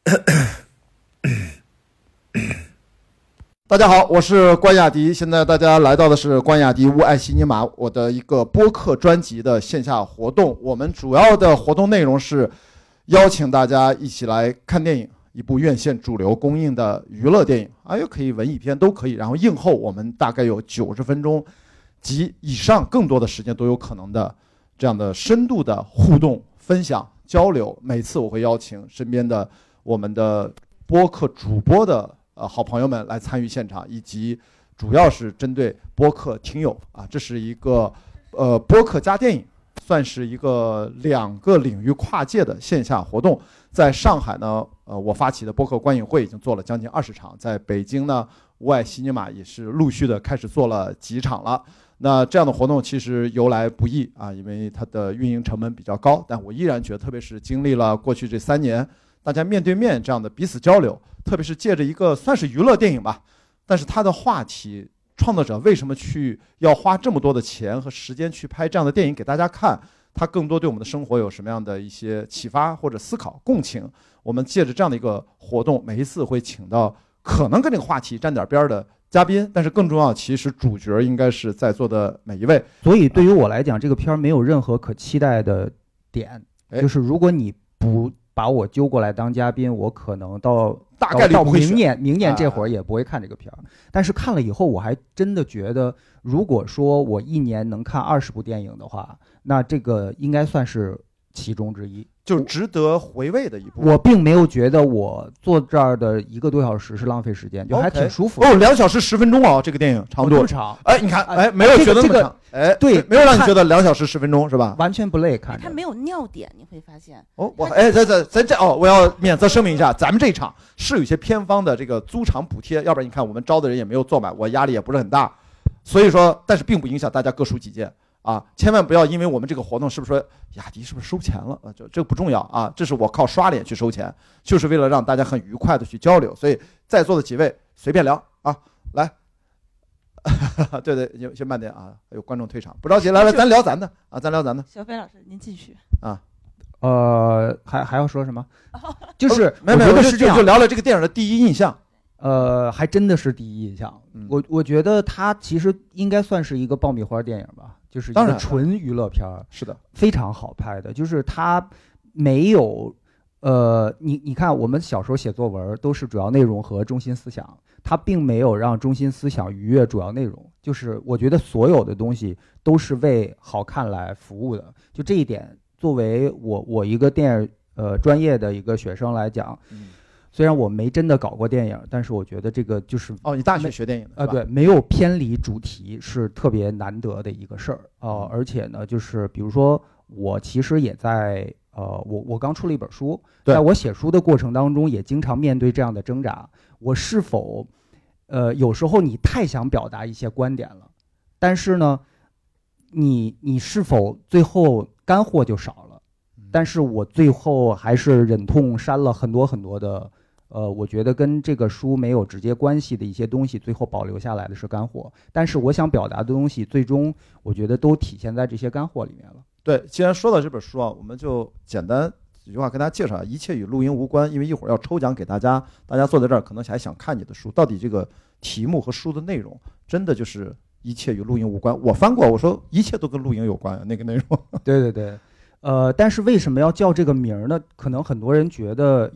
大家好，我是关雅迪。现在大家来到的是关雅迪乌爱西尼玛我的一个播客专辑的线下活动。我们主要的活动内容是邀请大家一起来看电影，一部院线主流公映的娱乐电影，啊，也可以文艺片都可以。然后映后我们大概有九十分钟及以上更多的时间都有可能的这样的深度的互动分享交流。每次我会邀请身边的我们的播客主播的。呃，好朋友们来参与现场，以及主要是针对播客听友啊，这是一个呃播客加电影，算是一个两个领域跨界的线下活动。在上海呢，呃，我发起的播客观影会已经做了将近二十场，在北京呢，无爱西尼玛也是陆续的开始做了几场了。那这样的活动其实由来不易啊，因为它的运营成本比较高，但我依然觉得，特别是经历了过去这三年，大家面对面这样的彼此交流。特别是借着一个算是娱乐电影吧，但是它的话题，创作者为什么去要花这么多的钱和时间去拍这样的电影给大家看？它更多对我们的生活有什么样的一些启发或者思考、共情？我们借着这样的一个活动，每一次会请到可能跟这个话题沾点边儿的嘉宾，但是更重要，其实主角应该是在座的每一位。所以对于我来讲，这个片儿没有任何可期待的点，就是如果你不把我揪过来当嘉宾，我可能到。大概率到明年，明年这会儿也不会看这个片儿。但是看了以后，我还真的觉得，如果说我一年能看二十部电影的话，那这个应该算是其中之一。就值得回味的一部。我并没有觉得我坐这儿的一个多小时是浪费时间，就还挺舒服。哦，两小时十分钟哦，这个电影长度长。哎，你看，哎，没有觉得那么长。哎，对，没有让你觉得两小时十分钟是吧？完全不累，看。它没有尿点，你会发现。哦，我哎，咱咱咱这哦，我要免责声明一下，咱们这一场是有些偏方的这个租场补贴，要不然你看我们招的人也没有坐满，我压力也不是很大，所以说，但是并不影响大家各抒己见。啊，千万不要因为我们这个活动是不是说雅迪是不是收钱了啊？这这个不重要啊，这是我靠刷脸去收钱，就是为了让大家很愉快的去交流。所以在座的几位随便聊啊，来，对对，先先慢点啊，有观众退场，不着急，来来，咱聊咱的啊，咱聊咱的。小飞老师，您继续啊，呃，还还要说什么？就是没有没有，是这样，就聊聊这个电影的第一印象。呃，还真的是第一印象。我我觉得它其实应该算是一个爆米花电影吧。就是一个纯娱乐片儿，是的，非常好拍的。就是它没有，呃，你你看，我们小时候写作文都是主要内容和中心思想，它并没有让中心思想逾越主要内容。就是我觉得所有的东西都是为好看来服务的。就这一点，作为我我一个电影呃专业的一个学生来讲。虽然我没真的搞过电影，但是我觉得这个就是哦，你大学学电影的啊？对，没有偏离主题是特别难得的一个事儿哦。而且呢，就是比如说我其实也在呃，我我刚出了一本书，在我写书的过程当中，也经常面对这样的挣扎：我是否呃，有时候你太想表达一些观点了，但是呢，你你是否最后干货就少了？但是我最后还是忍痛删了很多很多的。呃，我觉得跟这个书没有直接关系的一些东西，最后保留下来的是干货。但是我想表达的东西，最终我觉得都体现在这些干货里面了。对，既然说到这本书啊，我们就简单几句话跟大家介绍：一切与录音无关。因为一会儿要抽奖给大家，大家坐在这儿可能还想看你的书。到底这个题目和书的内容，真的就是一切与录音无关？我翻过，我说一切都跟录音有关。那个内容。对对对，呃，但是为什么要叫这个名儿呢？可能很多人觉得。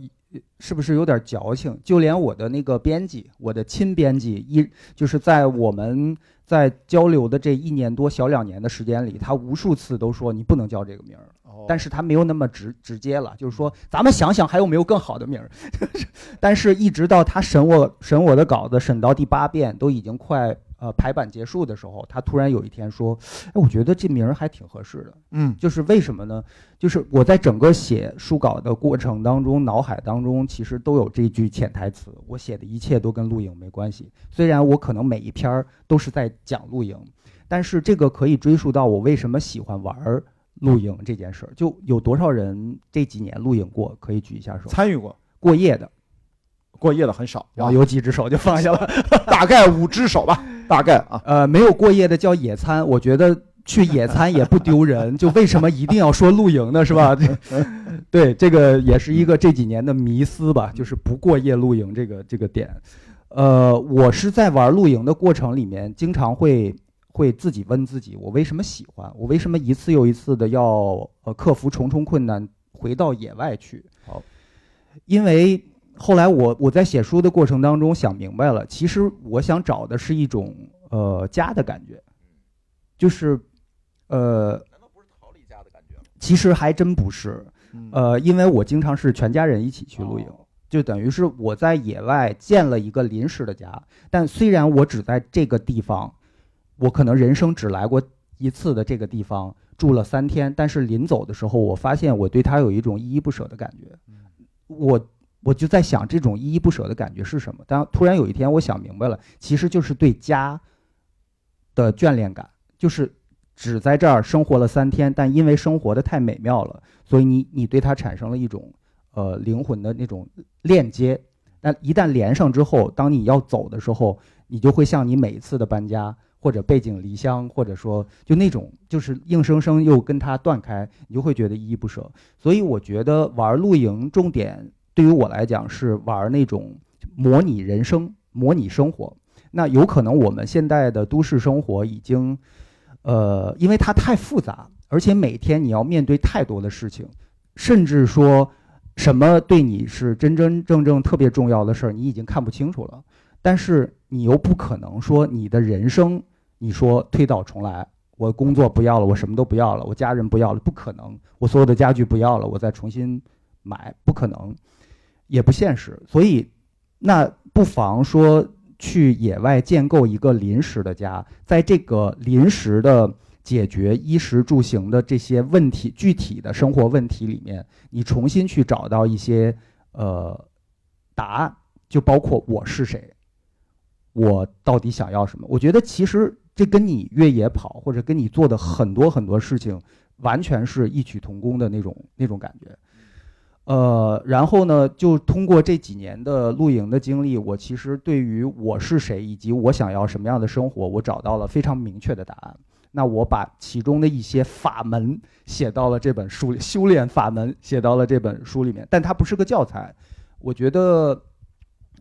是不是有点矫情？就连我的那个编辑，我的亲编辑，一就是在我们在交流的这一年多小两年的时间里，他无数次都说你不能叫这个名儿。但是他没有那么直直接了，就是说咱们想想还有没有更好的名儿。但是一直到他审我审我的稿子审到第八遍，都已经快。呃，排版结束的时候，他突然有一天说：“哎，我觉得这名儿还挺合适的。”嗯，就是为什么呢？就是我在整个写书稿的过程当中，脑海当中其实都有这句潜台词：我写的一切都跟露营没关系。虽然我可能每一篇儿都是在讲露营，但是这个可以追溯到我为什么喜欢玩露营这件事儿。就有多少人这几年露营过？可以举一下手。参与过过夜的。过夜的很少，然后有几只手就放下了，大概五只手吧，大概啊。呃，没有过夜的叫野餐。我觉得去野餐也不丢人，就为什么一定要说露营呢？是吧？对，这个也是一个这几年的迷思吧，就是不过夜露营这个这个点。呃，我是在玩露营的过程里面，经常会会自己问自己，我为什么喜欢？我为什么一次又一次的要呃克服重重困难回到野外去？好，因为后来我我在写书的过程当中想明白了，其实我想找的是一种呃家的感觉，就是呃，难道不是逃离家的感觉吗？其实还真不是，嗯呃，因为我经常是全家人一起去露营。哦就等于是我在野外建了一个临时的家，但虽然我只在这个地方，我可能人生只来过一次的这个地方住了三天，但是临走的时候，我发现我对他有一种依依不舍的感觉。我我就在想，这种依依不舍的感觉是什么？当突然有一天，我想明白了，其实就是对家的眷恋感，就是只在这儿生活了三天，但因为生活的太美妙了，所以你你对它产生了一种呃灵魂的那种链接。那一旦连上之后，当你要走的时候，你就会像你每一次的搬家或者背井离乡，或者说就那种就是硬生生又跟它断开，你就会觉得依依不舍。所以我觉得玩露营重点对于我来讲是玩那种模拟人生、模拟生活。那有可能我们现在的都市生活已经，呃，因为它太复杂，而且每天你要面对太多的事情，甚至说什么对你是真真正正特别重要的事儿，你已经看不清楚了。但是你又不可能说你的人生，你说推倒重来，我工作不要了，我什么都不要了，我家人不要了，不可能，我所有的家具不要了，我再重新买，不可能，也不现实。所以，那不妨说去野外建构一个临时的家，在这个临时的解决衣食住行的这些问题、具体的生活问题里面，你重新去找到一些呃答案，就包括我是谁，我到底想要什么？我觉得其实这跟你越野跑或者跟你做的很多很多事情，完全是异曲同工的那种那种感觉。呃，然后呢，就通过这几年的露营的经历，我其实对于我是谁以及我想要什么样的生活，我找到了非常明确的答案。那我把其中的一些法门写到了这本书里，修炼法门写到了这本书里面，但它不是个教材。我觉得，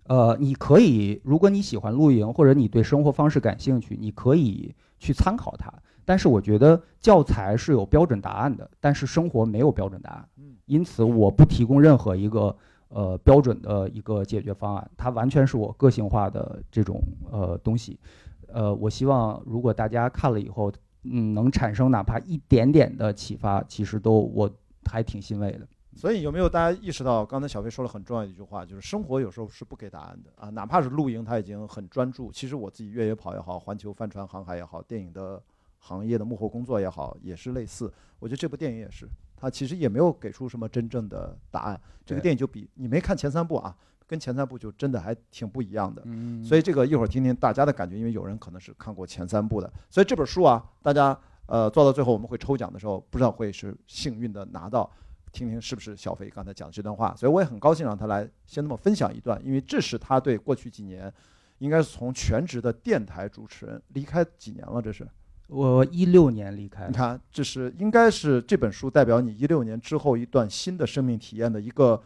呃，你可以，如果你喜欢露营，或者你对生活方式感兴趣，你可以去参考它。但是我觉得教材是有标准答案的，但是生活没有标准答案。因此我不提供任何一个呃标准的一个解决方案，它完全是我个性化的这种呃东西。呃，我希望如果大家看了以后，嗯，能产生哪怕一点点的启发，其实都我还挺欣慰的。所以有没有大家意识到，刚才小飞说了很重要的一句话，就是生活有时候是不给答案的啊，哪怕是露营，他已经很专注。其实我自己越野跑也好，环球帆船航海也好，电影的行业的幕后工作也好，也是类似。我觉得这部电影也是，它其实也没有给出什么真正的答案。这个电影就比你没看前三部啊，跟前三部就真的还挺不一样的。嗯。所以这个一会儿听听大家的感觉，因为有人可能是看过前三部的，所以这本书啊，大家呃做到最后我们会抽奖的时候，不知道会是幸运的拿到，听听是不是小飞刚才讲的这段话，所以我也很高兴让他来先那么分享一段，因为这是他对过去几年，应该是从全职的电台主持人离开几年了，这是我一六年离开你，看，这是应该是这本书代表你一六年之后一段新的生命体验的一个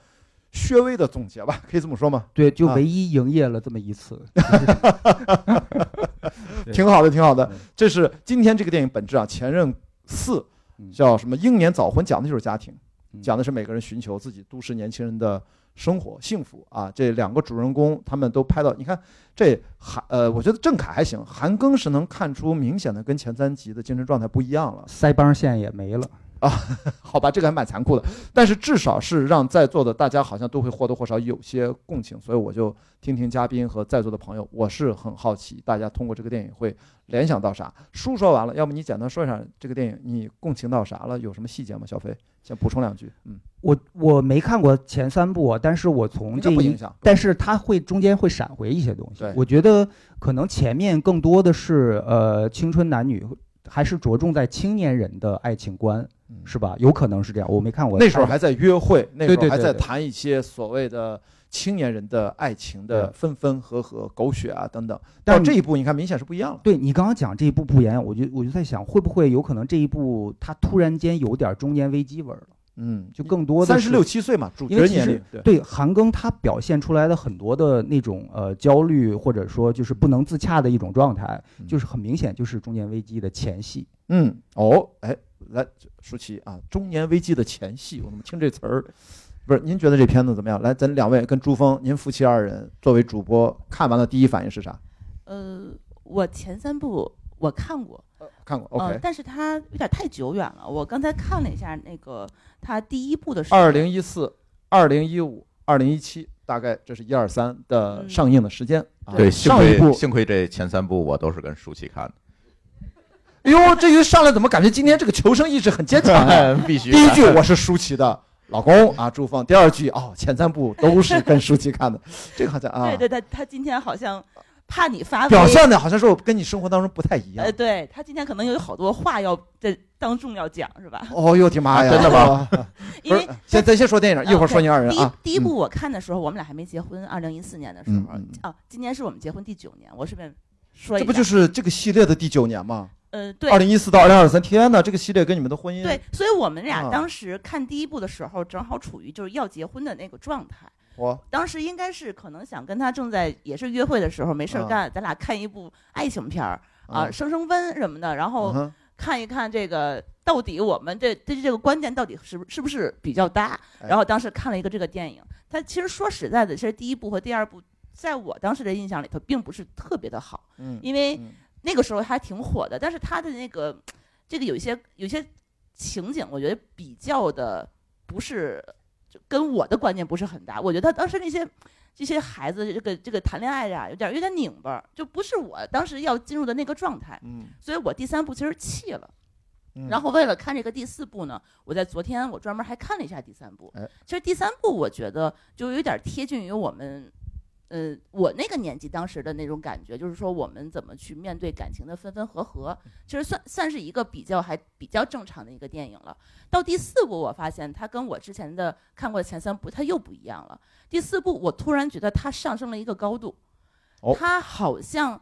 略微的总结吧，可以这么说吗？对，就啊唯一营业了这么一次。对 挺好的，挺好的嗯。这是今天这个电影本质啊，《前任四》嗯叫什么？英年早婚，讲的就是家庭，嗯讲的是每个人寻求自己都市年轻人的生活幸福啊。这两个主人公他们都拍到，你看这韩呃，我觉得郑恺还行，韩庚是能看出明显的跟前三集的精神状态不一样了。腮帮线也没了。好吧，这个还蛮残酷的，但是至少是让在座的大家好像都会或多或少有些共情，所以我就听听嘉宾和在座的朋友，我是很好奇，大家通过这个电影会联想到啥？书说完了，要不你简单说一下这个电影你共情到啥了？有什么细节吗？小飞先补充两句，嗯，我我没看过前三部啊，但是我从这不影响。但是它会中间会闪回一些东西对。我觉得可能前面更多的是呃青春男女，还是着重在青年人的爱情观，嗯是吧？有可能是这样，我没看过。那时候还在约会，那时候还在谈一些所谓的青年人的爱情的分分合合、狗血啊等等。但到这一步，你看明显是不一样了。对你刚刚讲这一部不言，我就我就在想，会不会有可能这一部他突然间有点中年危机味儿了？嗯，就更多的三十六七岁嘛，主角年龄对对韩庚他表现出来的很多的那种呃焦虑，或者说就是不能自洽的一种状态，嗯就是很明显就是中年危机的前戏。嗯哦，哎，来舒淇啊，中年危机的前戏，我怎么听这词儿？不是，您觉得这片子怎么样？来，咱两位跟朱峰，您夫妻二人作为主播，看完了第一反应是啥？呃，我前三部我看过，看过呃，OK。但是它有点太久远了。我刚才看了一下那个它第一部的时候，二零一四、二零一五、二零一七，大概这是一二三的嗯上映的时间。啊对，幸上一部亏，幸亏这前三部我都是跟舒淇看哎呦，这一上来怎么感觉今天这个求生意志很坚强啊？必须第一句我是舒淇的老公啊，朱峰。第二句哦，前三部都是跟舒淇看的，这个好像啊，对对对，他今天好像怕你发挥表现的好像是我跟你生活当中不太一样呃，。对他今天可能有好多话要在当众要讲，是吧？哦呦我的妈呀！啊真的吗？因为，先咱先说电影，一会儿说你二人第一第一部我看的时候，我们俩还没结婚，二零一四年的时候啊，今年是我们结婚第九年，我顺便说一下，这不就是这个系列的第九年吗？呃对。二零一四到二零二三，天哪，这个系列跟你们的婚姻对，所以我们俩啊。当时看第一部的时候，正好处于就是要结婚的那个状态。我当时应该是可能想跟他正在也是约会的时候没事干，咱俩看一部爱情片儿啊，嗯升升温什么的，然后看一看这个到底我们这这这个观点到底是不是不是比较搭。哎。然后当时看了一个这个电影，它其实说实在的，其实第一部和第二部在我当时的印象里头并不是特别的好，嗯，因为嗯那个时候还挺火的，但是他的那个这个有一些有一些情景，我觉得比较的不是就跟我的观念不是很搭。我觉得当时那些这些孩子这个这个谈恋爱呀，有点有点拧巴，就不是我当时要进入的那个状态。嗯，所以我第三部其实弃了。嗯然后为了看这个第四部呢，我在昨天我专门还看了一下第三部。哎其实第三部我觉得就有点贴近于我们，呃，我那个年纪当时的那种感觉，就是说我们怎么去面对感情的分分合合，其实算算是一个比较还比较正常的一个电影了。到第四部，我发现它跟我之前的看过的前三部它又不一样了。第四部我突然觉得它上升了一个高度，哦它好像。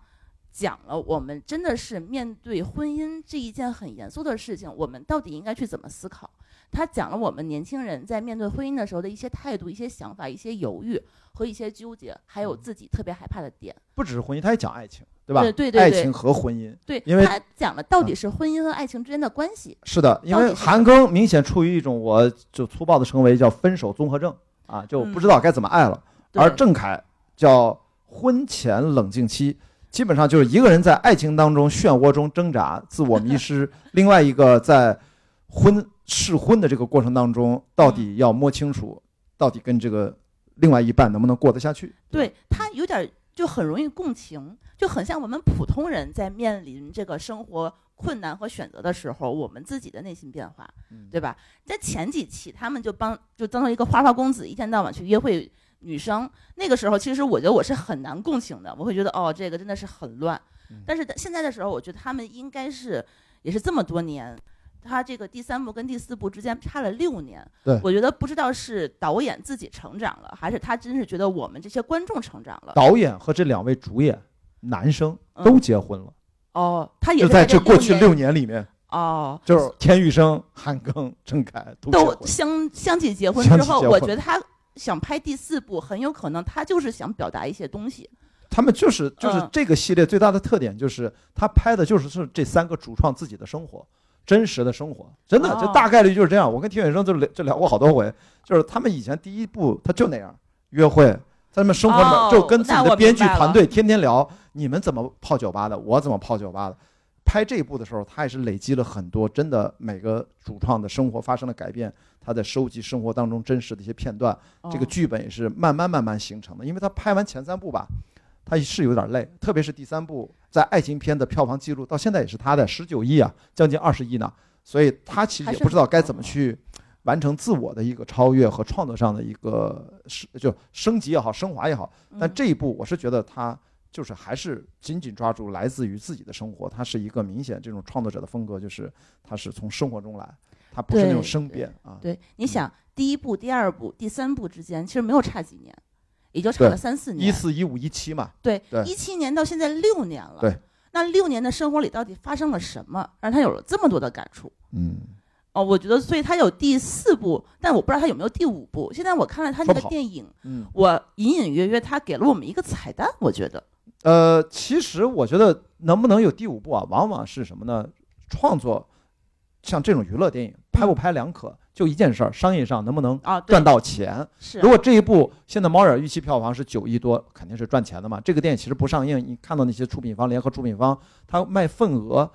讲了我们真的是面对婚姻这一件很严肃的事情，我们到底应该去怎么思考？他讲了我们年轻人在面对婚姻的时候的一些态度、一些想法、一些犹豫和一些纠结，还有自己特别害怕的点。不只是婚姻，他也讲爱情，对吧？对对对对爱情和婚姻对，因为他讲了到底是婚姻和爱情之间的关系。是的，因为韩庚明显处于一种我就粗暴的称为叫分手综合症啊，就不知道该怎么爱了。对而郑恺叫婚前冷静期，基本上就是一个人在爱情当中漩涡中挣扎、自我迷失，另外一个在婚试婚的这个过程当中，到底要摸清楚，到底跟这个另外一半能不能过得下去。对他有点就很容易共情，就很像我们普通人在面临这个生活困难和选择的时候，我们自己的内心变化，嗯对吧？在前几期，他们就帮就当成一个花花公子，一天到晚去约会女生。那个时候，其实我觉得我是很难共情的，我会觉得哦，这个真的是很乱嗯。但是现在的时候，我觉得他们应该是也是这么多年。他这个第三部跟第四部之间差了六年，对我觉得不知道是导演自己成长了，还是他真是觉得我们这些观众成长了。导演和这两位主演男生嗯都结婚了，哦，他也就是在这这过去六年里面，哦，就是田雨生、韩庚、郑恺都都。相相继结婚之后，我觉得他想拍第四部，很有可能他就是想表达一些东西。他们就是就是嗯这个系列最大的特点就是他拍的就是是这三个主创自己的生活，真实的生活，真的哦就大概率就是这样。我跟田雨生就聊就聊过好多回，就是他们以前第一部他就那样约会，在他们生活里就跟自己的编剧团队天天聊你们怎么泡酒吧的，我怎么泡酒吧的。拍这一部的时候，他也是累积了很多真的每个主创的生活发生了改变，他在收集生活当中真实的一些片段，这个哦剧本也是慢慢慢慢形成的。因为他拍完前三部吧，他是有点累，特别是第三部，在爱情片的票房记录到现在也是他的十九亿啊，将近二十亿呢。所以他其实也不知道该怎么去完成自我的一个超越和创作上的一个是就升级也好，升华也好。但嗯这一部，我是觉得他就是还是紧紧抓住来自于自己的生活，他是一个明显这种创作者的风格，就是他是从生活中来，他不是那种生变啊。对，你想第一部、第二部、第三部之间其实没有差几年，也就差了三四年。一四一五一七嘛。对对，一七年到现在六年了。对，那六年的生活里到底发生了什么，让他有了这么多的感触？嗯，哦，我觉得，所以他有第四部，但我不知道他有没有第五部。现在我看了他那个电影，嗯，我隐隐约约他给了我们一个彩蛋，我觉得。呃，其实我觉得能不能有第五部啊，往往是什么呢？创作像这种娱乐电影，拍不拍两可，就一件事儿，商业上能不能啊赚到钱？是。如果这一部现在猫眼预期票房是九亿多，肯定是赚钱的嘛。这个电影其实不上映，你看到那些出品方、联合出品方，他卖份额，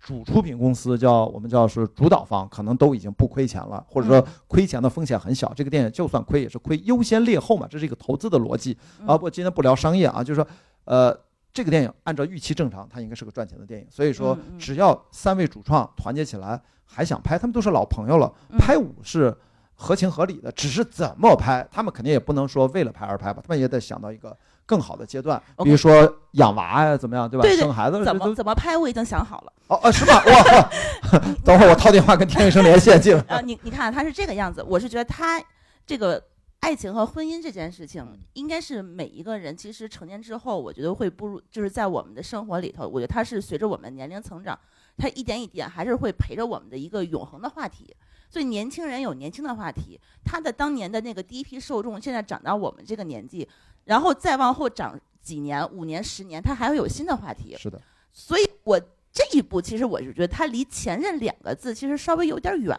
主出品公司叫我们叫是主导方，可能都已经不亏钱了，或者说亏钱的风险很小。这个电影就算亏也是亏优先劣后嘛，这是一个投资的逻辑啊。不，今天不聊商业啊，就是说，呃。这个电影按照预期正常，它应该是个赚钱的电影。所以说，只要三位主创团结起来，还想拍，他们都是老朋友了，拍五是合情合理的。只是怎么拍，他们肯定也不能说为了拍而拍吧，他们也得想到一个更好的阶段，比如说养娃呀，怎么样，对吧？生孩子怎么怎么拍，我已经想好了。哦哦，是吗？哇！等会儿我掏电话跟田医生连线去。啊，你你看他是这个样子，我是觉得他这个。爱情和婚姻这件事情，应该是每一个人其实成年之后，我觉得会步入，就是在我们的生活里头，我觉得它是随着我们年龄成长，它一点一点还是会陪着我们的一个永恒的话题。所以年轻人有年轻的话题，他的当年的那个第一批受众，现在长到我们这个年纪，然后再往后长几年、五年、十年，他还会有新的话题。是的。所以我这一步，其实我是觉得他离前任两个字其实稍微有点远。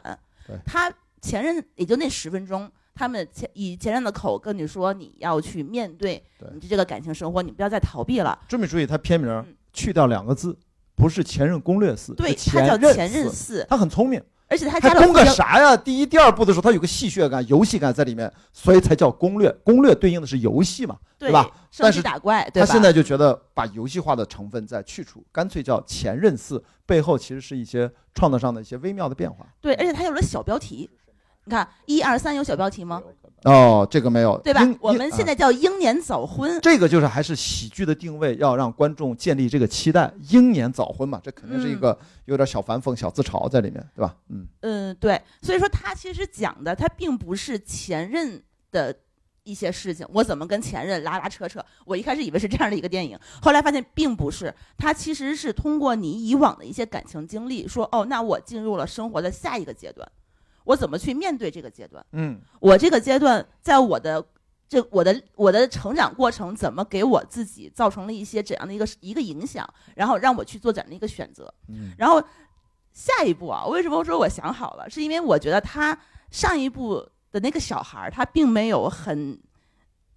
他前任也就那十分钟。他们前以前任的口跟你说，你要去面对你这个感情生活，你不要再逃避了。注没注意，他片名去掉两个字，不是《前任攻略四》，对，他叫《前任四》。他很聪明，而且他加攻个啥呀？第一、第二部的时候，他有个戏谑感、游戏感在里面，所以才叫攻略。攻略对应的是游戏嘛，对吧？但是打怪，他现在就觉得把游戏化的成分再去除，干脆叫《前任四》，背后其实是一些创作上的一些微妙的变化。对，而且他有了小标题。你看，一二三有小标题吗？哦，这个没有，对吧？我们现在叫英年早婚，这个就是还是喜剧的定位，要让观众建立这个期待。英年早婚嘛，这肯定是一个有点小反讽、小自嘲在里面，对吧？嗯嗯，对。所以说，他其实讲的，他并不是前任的一些事情，我怎么跟前任拉拉扯扯。我一开始以为是这样的一个电影，后来发现并不是。他其实是通过你以往的一些感情经历，说哦，那我进入了生活的下一个阶段。我怎么去面对这个阶段？嗯，我这个阶段在我的这我的我的成长过程，怎么给我自己造成了一些怎样的一个一个影响，然后让我去做怎样的一个选择？嗯，然后下一步啊，为什么说我想好了？是因为我觉得他上一步的那个小孩儿，他并没有很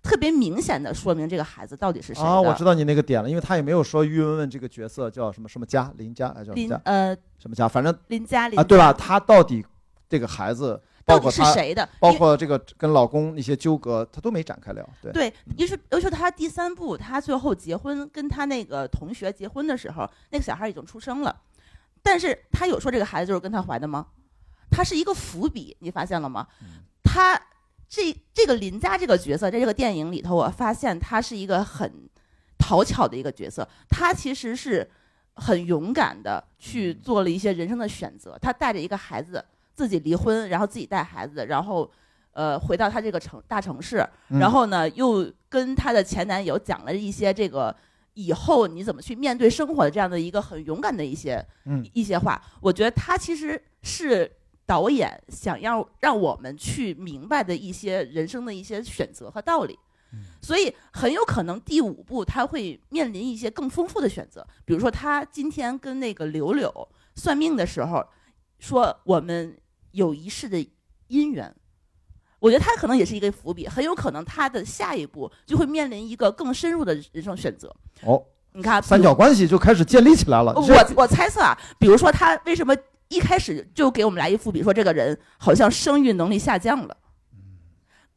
特别明显的说明这个孩子到底是谁啊。我知道你那个点了，因为他也没有说于文文这个角色叫什么什么佳林佳，哎叫林呃什么佳，反正林佳林啊，对吧？他到底？这个孩子到底是谁的？包括这个跟老公一些纠葛，他都没展开聊。对对，尤其尤其他第三部，他最后结婚，跟他那个同学结婚的时候，那个小孩已经出生了，但是他有说这个孩子就是跟他怀的吗？他是一个伏笔，你发现了吗？他这这个林佳这个角色，在这个电影里头，我发现他是一个很讨巧的一个角色，他其实是很勇敢的去做了一些人生的选择，他带着一个孩子。自己离婚，然后自己带孩子，然后，呃，回到他这个城大城市，然后呢，又跟她的前男友讲了一些这个以后你怎么去面对生活的这样的一个很勇敢的一些一些话。我觉得他其实是导演想要让我们去明白的一些人生的一些选择和道理，所以很有可能第五部他会面临一些更丰富的选择，比如说他今天跟那个柳柳算命的时候说我们。有一世的姻缘，我觉得他可能也是一个伏笔，很有可能他的下一步就会面临一个更深入的人生选择。哦，你看三角关系就开始建立起来了。我我猜测啊，比如说他为什么一开始就给我们来一伏笔，说这个人好像生育能力下降了，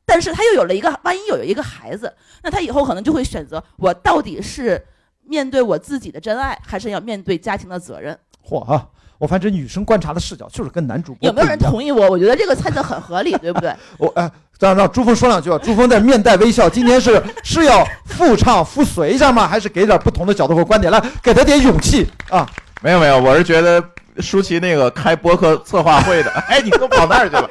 但是他又有了一个，万一有一个孩子，那他以后可能就会选择，我到底是面对我自己的真爱，还是要面对家庭的责任？嚯哈！我发现女生观察的视角就是跟男主播有没有人同意我？我觉得这个猜测很合理，对不对？我哎，让让朱峰说两句啊。朱峰在面带微笑，今天是是要复唱复随一下吗？还是给点不同的角度和观点？来，给他点勇气啊！没有没有，我是觉得舒淇那个开播客策划会的，哎，你都跑那儿去了？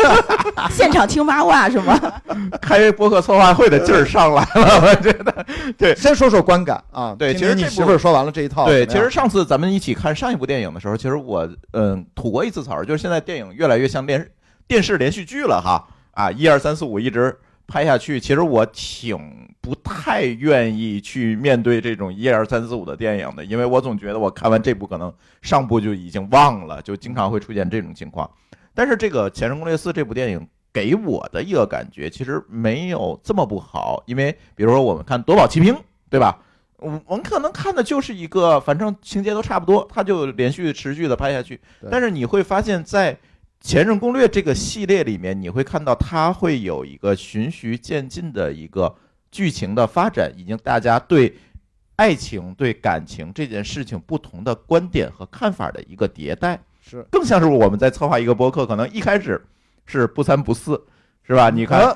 现场听八卦是吗？开播客策划会的劲儿上来了，我觉得。对，先说说观感啊。对，其实你媳妇儿说完了这一套。对，其实上次咱们一起看上一部电影的时候，其实我嗯吐过一次槽，就是现在电影越来越像电电视连续剧了哈啊，一二三四五一直拍下去，其实我挺不太愿意去面对这种一二三四五的电影的，因为我总觉得我看完这部可能上部就已经忘了，就经常会出现这种情况。但是这个《前任攻略四》这部电影给我的一个感觉，其实没有这么不好。因为比如说我们看《夺宝奇兵》，对吧？我我们可能看的就是一个，反正情节都差不多，它就连续持续的拍下去。但是你会发现在《前任攻略》这个系列里面，你会看到它会有一个循序渐进的一个剧情的发展，已经大家对爱情、对感情这件事情不同的观点和看法的一个迭代。是，更像是我们在策划一个播客，可能一开始是不三不四，是吧？你看，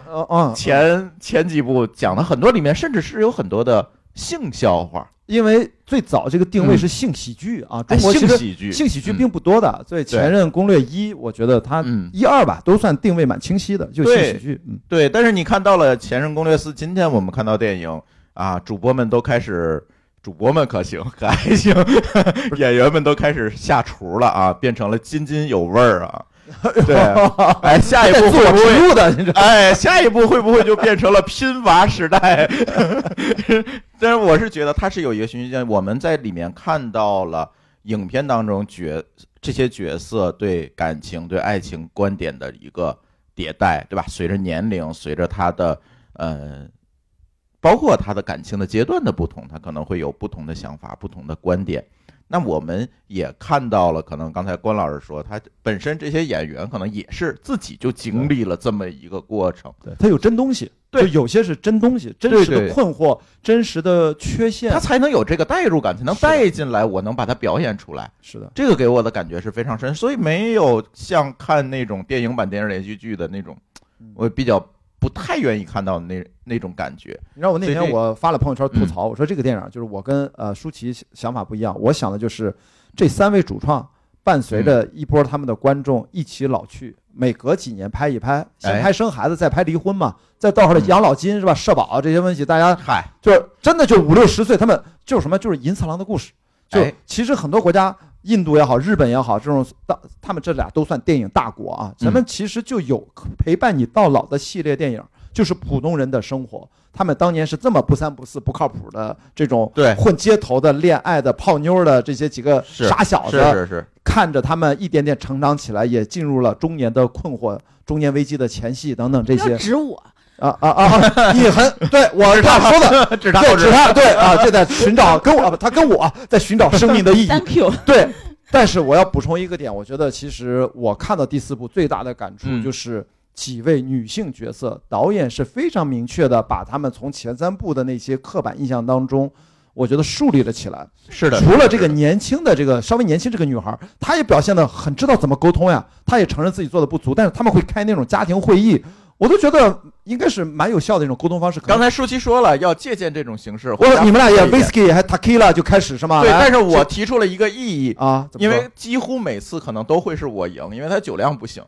前前几部讲的很多里面，甚至是有很多的性笑话，因为最早这个定位是性喜剧啊，中国性喜剧性喜剧并不多的，所以《前任攻略一》，我觉得它一二吧都算定位蛮清晰的，就性喜剧。嗯，对。但是你看到了《前任攻略四》，今天我们看到电影啊，主播们都开始。主播们可行，可还行，演员们都开始下厨了啊，变成了津津有味儿啊。对，哎，下一步会不会？哎，下一步会不会就变成了拼娃时代？但是我是觉得它是有一个循序渐进，我们在里面看到了影片当中角这些角色对感情、对爱情观点的一个迭代，对吧？随着年龄，随着他的呃。包括他的感情的阶段的不同，他可能会有不同的想法、不同的观点。那我们也看到了，可能刚才关老师说，他本身这些演员可能也是自己就经历了这么一个过程。对他有真东西，对，有些是真东西，真实的困惑、真实的缺陷，他才能有这个代入感，才能带进来，我能把它表演出来。是的，这个给我的感觉是非常深，所以没有像看那种电影版电视连续剧的那种，我比较。不太愿意看到那那种感觉。你知道我那天我发了朋友圈吐槽，我说这个电影就是我跟呃舒淇想法不一样。我想的就是这三位主创伴随着一波他们的观众一起老去，每隔几年拍一拍，先拍生孩子，再拍离婚嘛，再到后来养老金是吧？社保这些问题，大家嗨，就是真的就五六十岁，他们就是什么就是银次郎的故事。就其实很多国家。印度也好，日本也好，这种大他们这俩都算电影大国啊。咱们其实就有陪伴你到老的系列电影，就是普通人的生活。他们当年是这么不三不四、不靠谱的这种对混街头的、恋爱的、泡妞的这些几个傻小子，是是是，看着他们一点点成长起来，也进入了中年的困惑、中年危机的前戏等等这些。指我。啊啊啊！你很对我是 他说的，指他，指他，对啊，就在寻找跟我，他跟我在寻找生命的意义。Thank you。对，但是我要补充一个点，我觉得其实我看到第四部最大的感触就是几位女性角色，导演是非常明确的把他们从前三部的那些刻板印象当中，我觉得树立了起来。是的，除了这个年轻的这个稍微年轻这个女孩，她也表现的很知道怎么沟通呀，她也承认自己做的不足，但是他们会开那种家庭会议。我都觉得应该是蛮有效的一种沟通方式。刚才舒淇说了要借鉴这种形式，或者你们俩也 whisky 还 tequila 就开始是吗？对，但是我提出了一个异议啊，因为几乎每次可能都会是我赢，因为他酒量不行。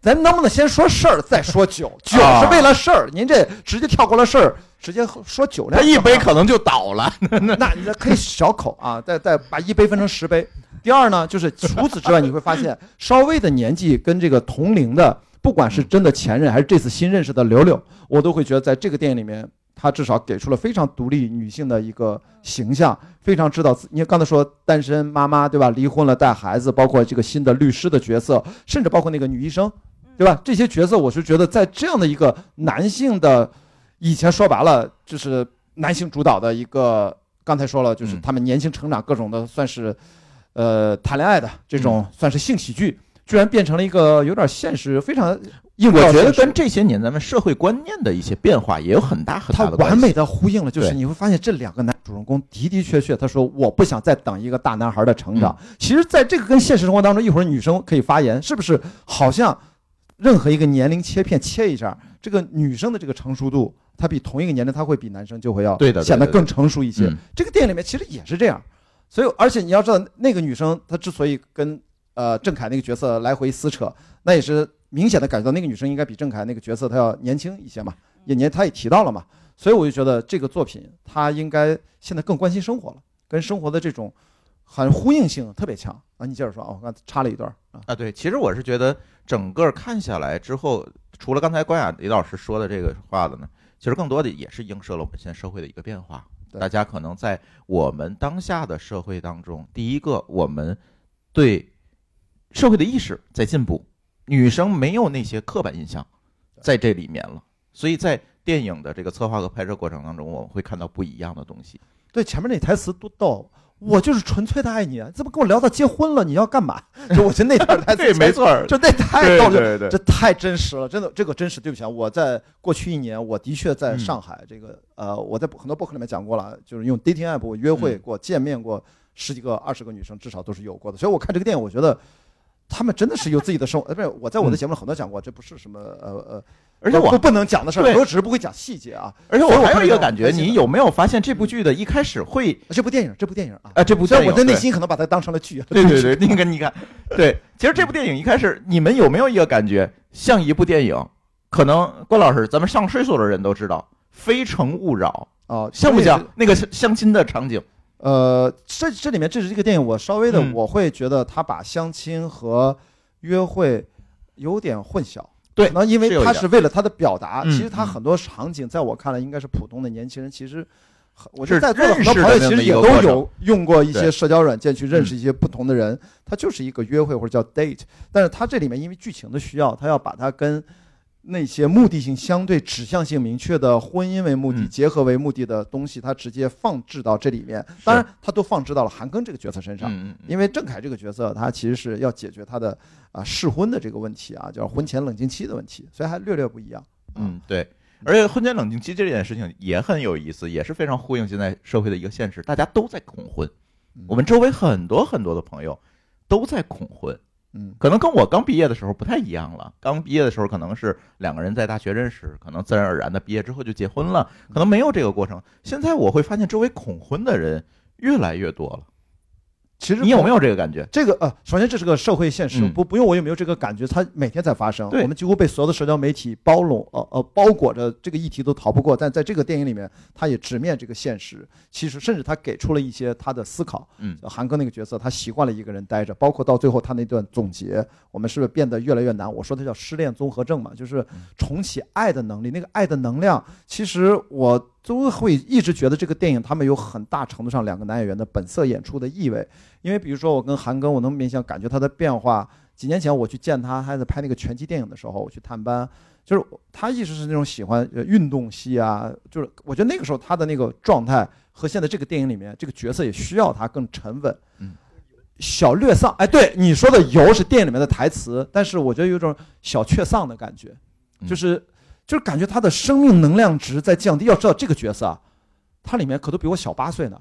咱能不能先说事儿再说酒？酒是为了事儿，您这直接跳过了事儿，直接说酒量。他一杯可能就倒了，那你可以小口啊，再再把一杯分成十杯。第二呢，就是除此之外，你会发现稍微的年纪跟这个同龄的。不管是真的前任还是这次新认识的柳柳，我都会觉得在这个电影里面，她至少给出了非常独立女性的一个形象，非常知道。你刚才说单身妈妈对吧？离婚了带孩子，包括这个新的律师的角色，甚至包括那个女医生，对吧？这些角色，我是觉得在这样的一个男性的，以前说白了就是男性主导的一个，刚才说了就是他们年轻成长各种的算是，呃，谈恋爱的这种算是性喜剧。居然变成了一个有点现实，非常，我觉得跟这些年咱们社会观念的一些变化也有很大很大的关系。完美的呼应了，就是你会发现这两个男主人公的的确确，他说我不想再等一个大男孩的成长。其实，在这个跟现实生活当中，一会儿女生可以发言，是不是？好像任何一个年龄切片切一下，这个女生的这个成熟度，她比同一个年龄，她会比男生就会要显得更成熟一些。这个电影里面其实也是这样。所以而且你要知道，那个女生她之所以跟呃郑恺那个角色来回撕扯，那也是明显的感觉到那个女生应该比郑恺那个角色她要年轻一些嘛，也年她也提到了嘛，所以我就觉得这个作品她应该现在更关心生活了，跟生活的这种很呼应性特别强啊。你接着说啊，我刚才插了一段啊。啊，对，其实我是觉得整个看下来之后，除了刚才关雅迪老师说的这个话的呢，其实更多的也是映射了我们现在社会的一个变化。大家可能在我们当下的社会当中，第一个，我们对社会的意识在进步，女生没有那些刻板印象在这里面了，所以在电影的这个策划和拍摄过程当中，我们会看到不一样的东西。对，前面那台词多逗，我就是纯粹的爱你，怎么跟我聊到结婚了？你要干嘛？就我觉得那段台词 对，没，错儿，就那太逗了。这太真实了，真的，这个真实。对不起啊，我在过去一年，我的确在嗯上海，这个呃，我在很多博客里面讲过了，就是用 dating app 我约会嗯过、见面过十几个、二十个女生，至少都是有过的。所以我看这个电影，我觉得他们真的是有自己的生活。呃，不是，我在我的节目里很多讲过，这不是什么呃呃，嗯而且我不不能讲的事儿，对我只是不会讲细节啊。而且我还有一个感觉，你有没有发现这部剧的一开始会这部电影，这部电影啊，啊？这部虽然我的内心可能把它当成了剧，对对对，那个你看，对，其实这部电影一开始，你们有没有一个感觉，像一部电影？可能关老师，咱们上岁数的人都知道，《非诚勿扰啊，》像不像那个相亲的场景？呃，这这里面这是一个电影，我稍微的嗯。我会觉得他把相亲和约会有点混淆。对可能因为他是为了他的表达，嗯其实他嗯很多场景在我看来应该是普通的年轻人，其实很我觉是得在座的很多朋友其实也都有用过一些社交软件去认识一些不同的人，他就是一个约会或者叫 date，但是他这里面因为剧情的需要，他要把它跟那些目的性相对指向性明确的婚姻为目的、嗯结合为目的的东西，它直接放置到这里面。当然，它都放置到了韩庚这个角色身上，因为郑恺这个角色，他其实是要解决他的啊试婚的这个问题啊，叫婚前冷静期的问题，所以还略略不一样。啊嗯，对。而且婚前冷静期这件事情也很有意思，也是非常呼应现在社会的一个现实，大家都在恐婚。嗯我们周围很多很多的朋友都在恐婚，嗯可能跟我刚毕业的时候不太一样了。刚毕业的时候可能是两个人在大学认识，可能自然而然的毕业之后就结婚了，可能没有这个过程。现在我会发现周围恐婚的人越来越多了。其实你有没有这个感觉？这个呃，首先这是个社会现实，嗯不不用我有没有这个感觉，它每天在发生。对我们几乎被所有的社交媒体包拢，呃呃包裹着这个议题都逃不过。但在这个电影里面，他也直面这个现实。其实甚至他给出了一些他的思考。嗯韩庚那个角色，他习惯了一个人待着，包括到最后他那段总结，我们是不是变得越来越难？我说的叫失恋综合症嘛，就是重启爱的能力。那个爱的能量，其实我都会一直觉得这个电影他们有很大程度上两个男演员的本色演出的意味。因为比如说我跟韩庚，我能明显感觉他的变化。几年前我去见他，还在拍那个拳击电影的时候，我去探班，就是他一直是那种喜欢呃运动戏啊，就是我觉得那个时候他的那个状态和现在这个电影里面这个角色也需要他更沉稳，嗯，小略丧。哎，对你说的“油”是电影里面的台词，但是我觉得有种小却丧的感觉，嗯就是就是感觉他的生命能量值在降低。要知道这个角色啊，他里面可都比我小八岁呢。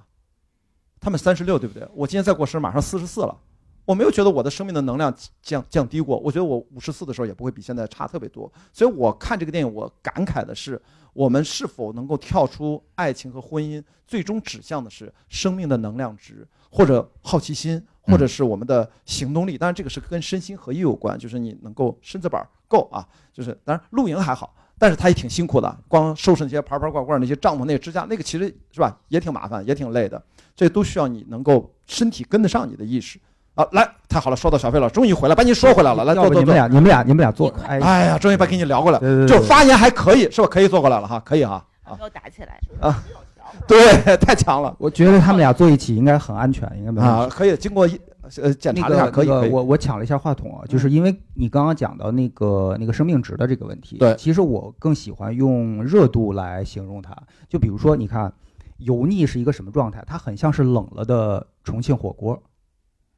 他们三十六，对不对？我今年再过生日，马上四十四了。我没有觉得我的生命的能量降降低过，我觉得我五十四的时候也不会比现在差特别多。所以我看这个电影，我感慨的是，我们是否能够跳出爱情和婚姻，最终指向的是生命的能量值，或者好奇心，或者是我们的行动力。当然，这个是跟身心合一有关，就是你能够身子板儿够啊。就是当然露营还好，但是他也挺辛苦的，光收拾那些盘盘罐罐、那些帐篷、那些支架，那个其实是吧，也挺麻烦，也挺累的。这都需要你能够身体跟得上你的意识。啊，来，太好了，说到小飞了，终于回来，把你说回来了，来坐坐坐。你们俩，你们俩，你们俩坐哎，哎呀，终于把给你聊过来，对对对就发言还可以，是吧？可以坐过来了哈，可以哈。啊没有打起来。啊 对，太强了我觉得他们俩坐一起应该很安全，应该没问题。啊！可以经过一呃检查一下，可以我我抢了一下话筒啊，就是因为你刚刚讲到那个那个生命值的这个问题，对其实我更喜欢用热度来形容它。就比如说，你看油腻是一个什么状态？它很像是冷了的重庆火锅，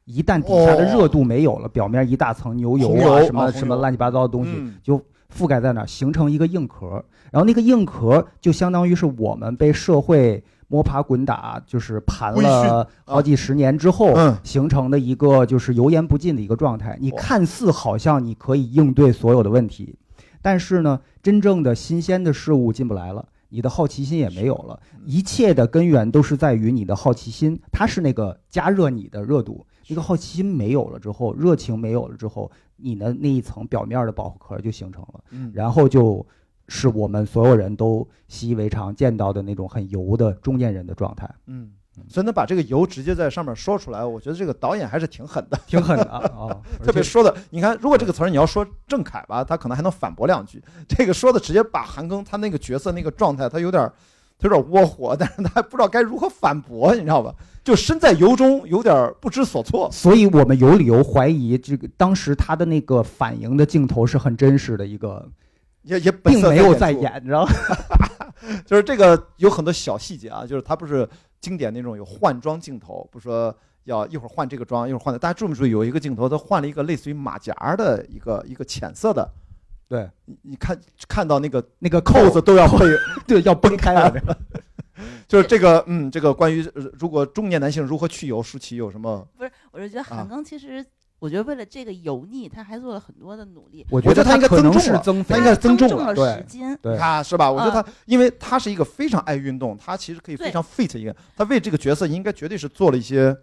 一旦底下的热度没有了，表面一大层牛油啊，什么啊什么乱七八糟的东西，嗯就覆盖在那儿，形成一个硬壳。然后那个硬壳就相当于是我们被社会摸爬滚打，就是盘了好几十年之后，嗯形成的一个就是油盐不进的一个状态。你看似好像你可以应对所有的问题，但是呢，真正的新鲜的事物进不来了。你的好奇心也没有了。一切的根源都是在于你的好奇心，它是那个加热你的热度。一个好奇心没有了之后，热情没有了之后，你的那一层表面的保护壳就形成了，嗯，然后就是我们所有人都习以为常见到的那种很油的中年人的状态，嗯，所以能把这个油直接在上面说出来，我觉得这个导演还是挺狠的，挺狠的啊，特别说的。你看，如果这个词儿你要说郑恺吧，他可能还能反驳两句。这个说的直接把韩庚他那个角色那个状态，他有点。有点窝火，但是他还不知道该如何反驳，你知道吧？就身在油中，有点不知所措。所以我们有理由怀疑，这个当时他的那个反应的镜头是很真实的一个，也也并没有在演，你知道吗？就是这个有很多小细节啊，就是他不是经典那种有换装镜头，不说要一会儿换这个装，一会儿换的。大家注没注意？有一个镜头，他换了一个类似于马甲的一个一个浅色的。对，你你看看到那个那个扣子都要被对要崩开了，就是这个嗯，这个关于如果中年男性如何去油，舒淇有什么？不是，我是觉得韩庚其实，我觉得为了这个油腻，他还做了很多的努力。我觉得他应该增重了，他应该增重了十斤，对，他是吧？我觉得他，因为他是一个非常爱运动，他其实可以非常 fit 一个，他为这个角色应该绝对是做了一些。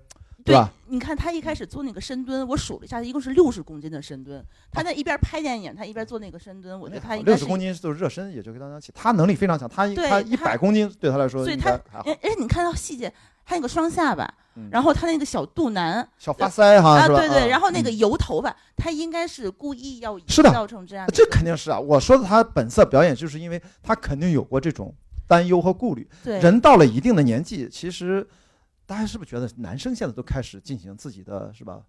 对吧？你看他一开始做那个深蹲，我数了一下，一共是六十公斤的深蹲。他在一边拍电影，他一边做那个深蹲。我觉得他六十公斤就是热身，也就跟当当起。他能力非常强，他他一百公斤对他来说，所以他而且你看到细节，他那个双下巴，然后他那个小肚腩、小发腮哈，啊对对，然后那个油头发，他应该是故意要是的造成这样。这肯定是啊！我说的他本色表演，就是因为他肯定有过这种担忧和顾虑。对，人到了一定的年纪，其实。大家是不是觉得男生现在都开始进行自己的是吧？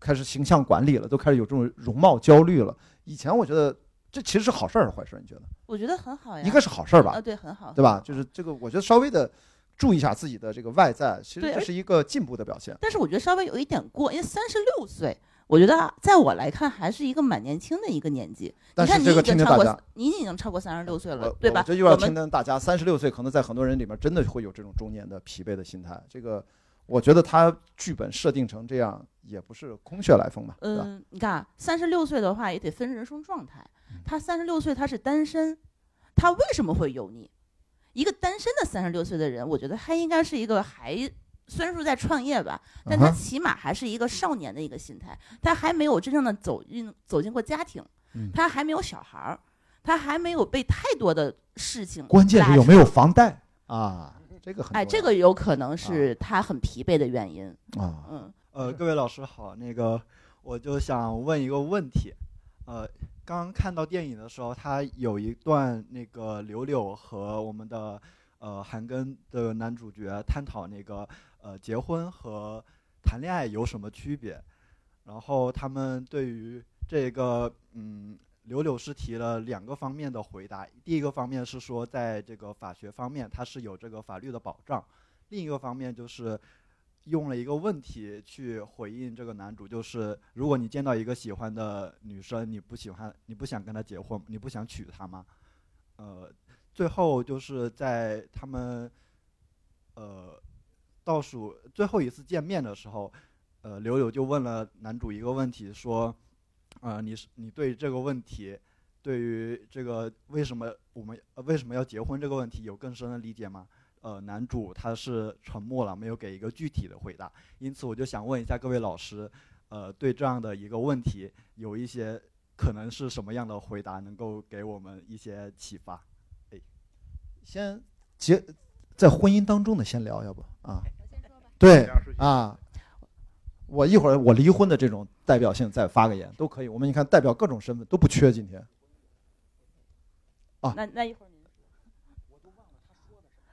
开始形象管理了，都开始有这种容貌焦虑了。以前我觉得这其实是好事儿还是坏事儿？你觉得？我觉得很好呀，应该是好事儿吧？啊，对，很好，对吧？就是这个，我觉得稍微的注意一下自己的这个外在，其实这是一个进步的表现。但是我觉得稍微有一点过，因为三十六岁。我觉得，在我来看，还是一个蛮年轻的一个年纪。但是这个听听大家，你已经超过三十六岁了，对吧？这又要听听大家，三十六岁可能在很多人里面真的会有这种中年的疲惫的心态。这个，我觉得他剧本设定成这样，也不是空穴来风嘛。嗯，你看，三十六岁的话也得分人生状态。他三十六岁，他是单身，他为什么会油腻？一个单身的三十六岁的人，我觉得他应该是一个还。虽然说在创业吧，但他起码还是一个少年的一个心态，他还没有真正的走进走进过家庭，他还没有小孩儿，他还没有被太多的事情。关键是有没有房贷啊？这个很哎，这个有可能是他很疲惫的原因啊。嗯呃，各位老师好，那个我就想问一个问题，呃，刚看到电影的时候，他有一段那个柳柳和我们的呃韩庚的男主角探讨那个。呃，结婚和谈恋爱有什么区别？然后他们对于这个，嗯，柳柳是提了两个方面的回答。第一个方面是说，在这个法学方面，它是有这个法律的保障；另一个方面就是用了一个问题去回应这个男主，就是如果你见到一个喜欢的女生，你不喜欢，你不想跟她结婚，你不想娶她吗？呃，最后就是在他们，呃。倒数最后一次见面的时候，呃，柳柳就问了男主一个问题，说：“呃，你是你对这个问题，对于这个为什么我们为什么要结婚这个问题有更深的理解吗？”呃，男主他是沉默了，没有给一个具体的回答。因此，我就想问一下各位老师，呃，对这样的一个问题，有一些可能是什么样的回答能够给我们一些启发？哎，先结在婚姻当中的先聊，要不啊？对啊，我一会儿我离婚的这种代表性再发个言都可以。我们你看代表各种身份都不缺今天。啊，那那一会儿您，我都忘了他说的什么。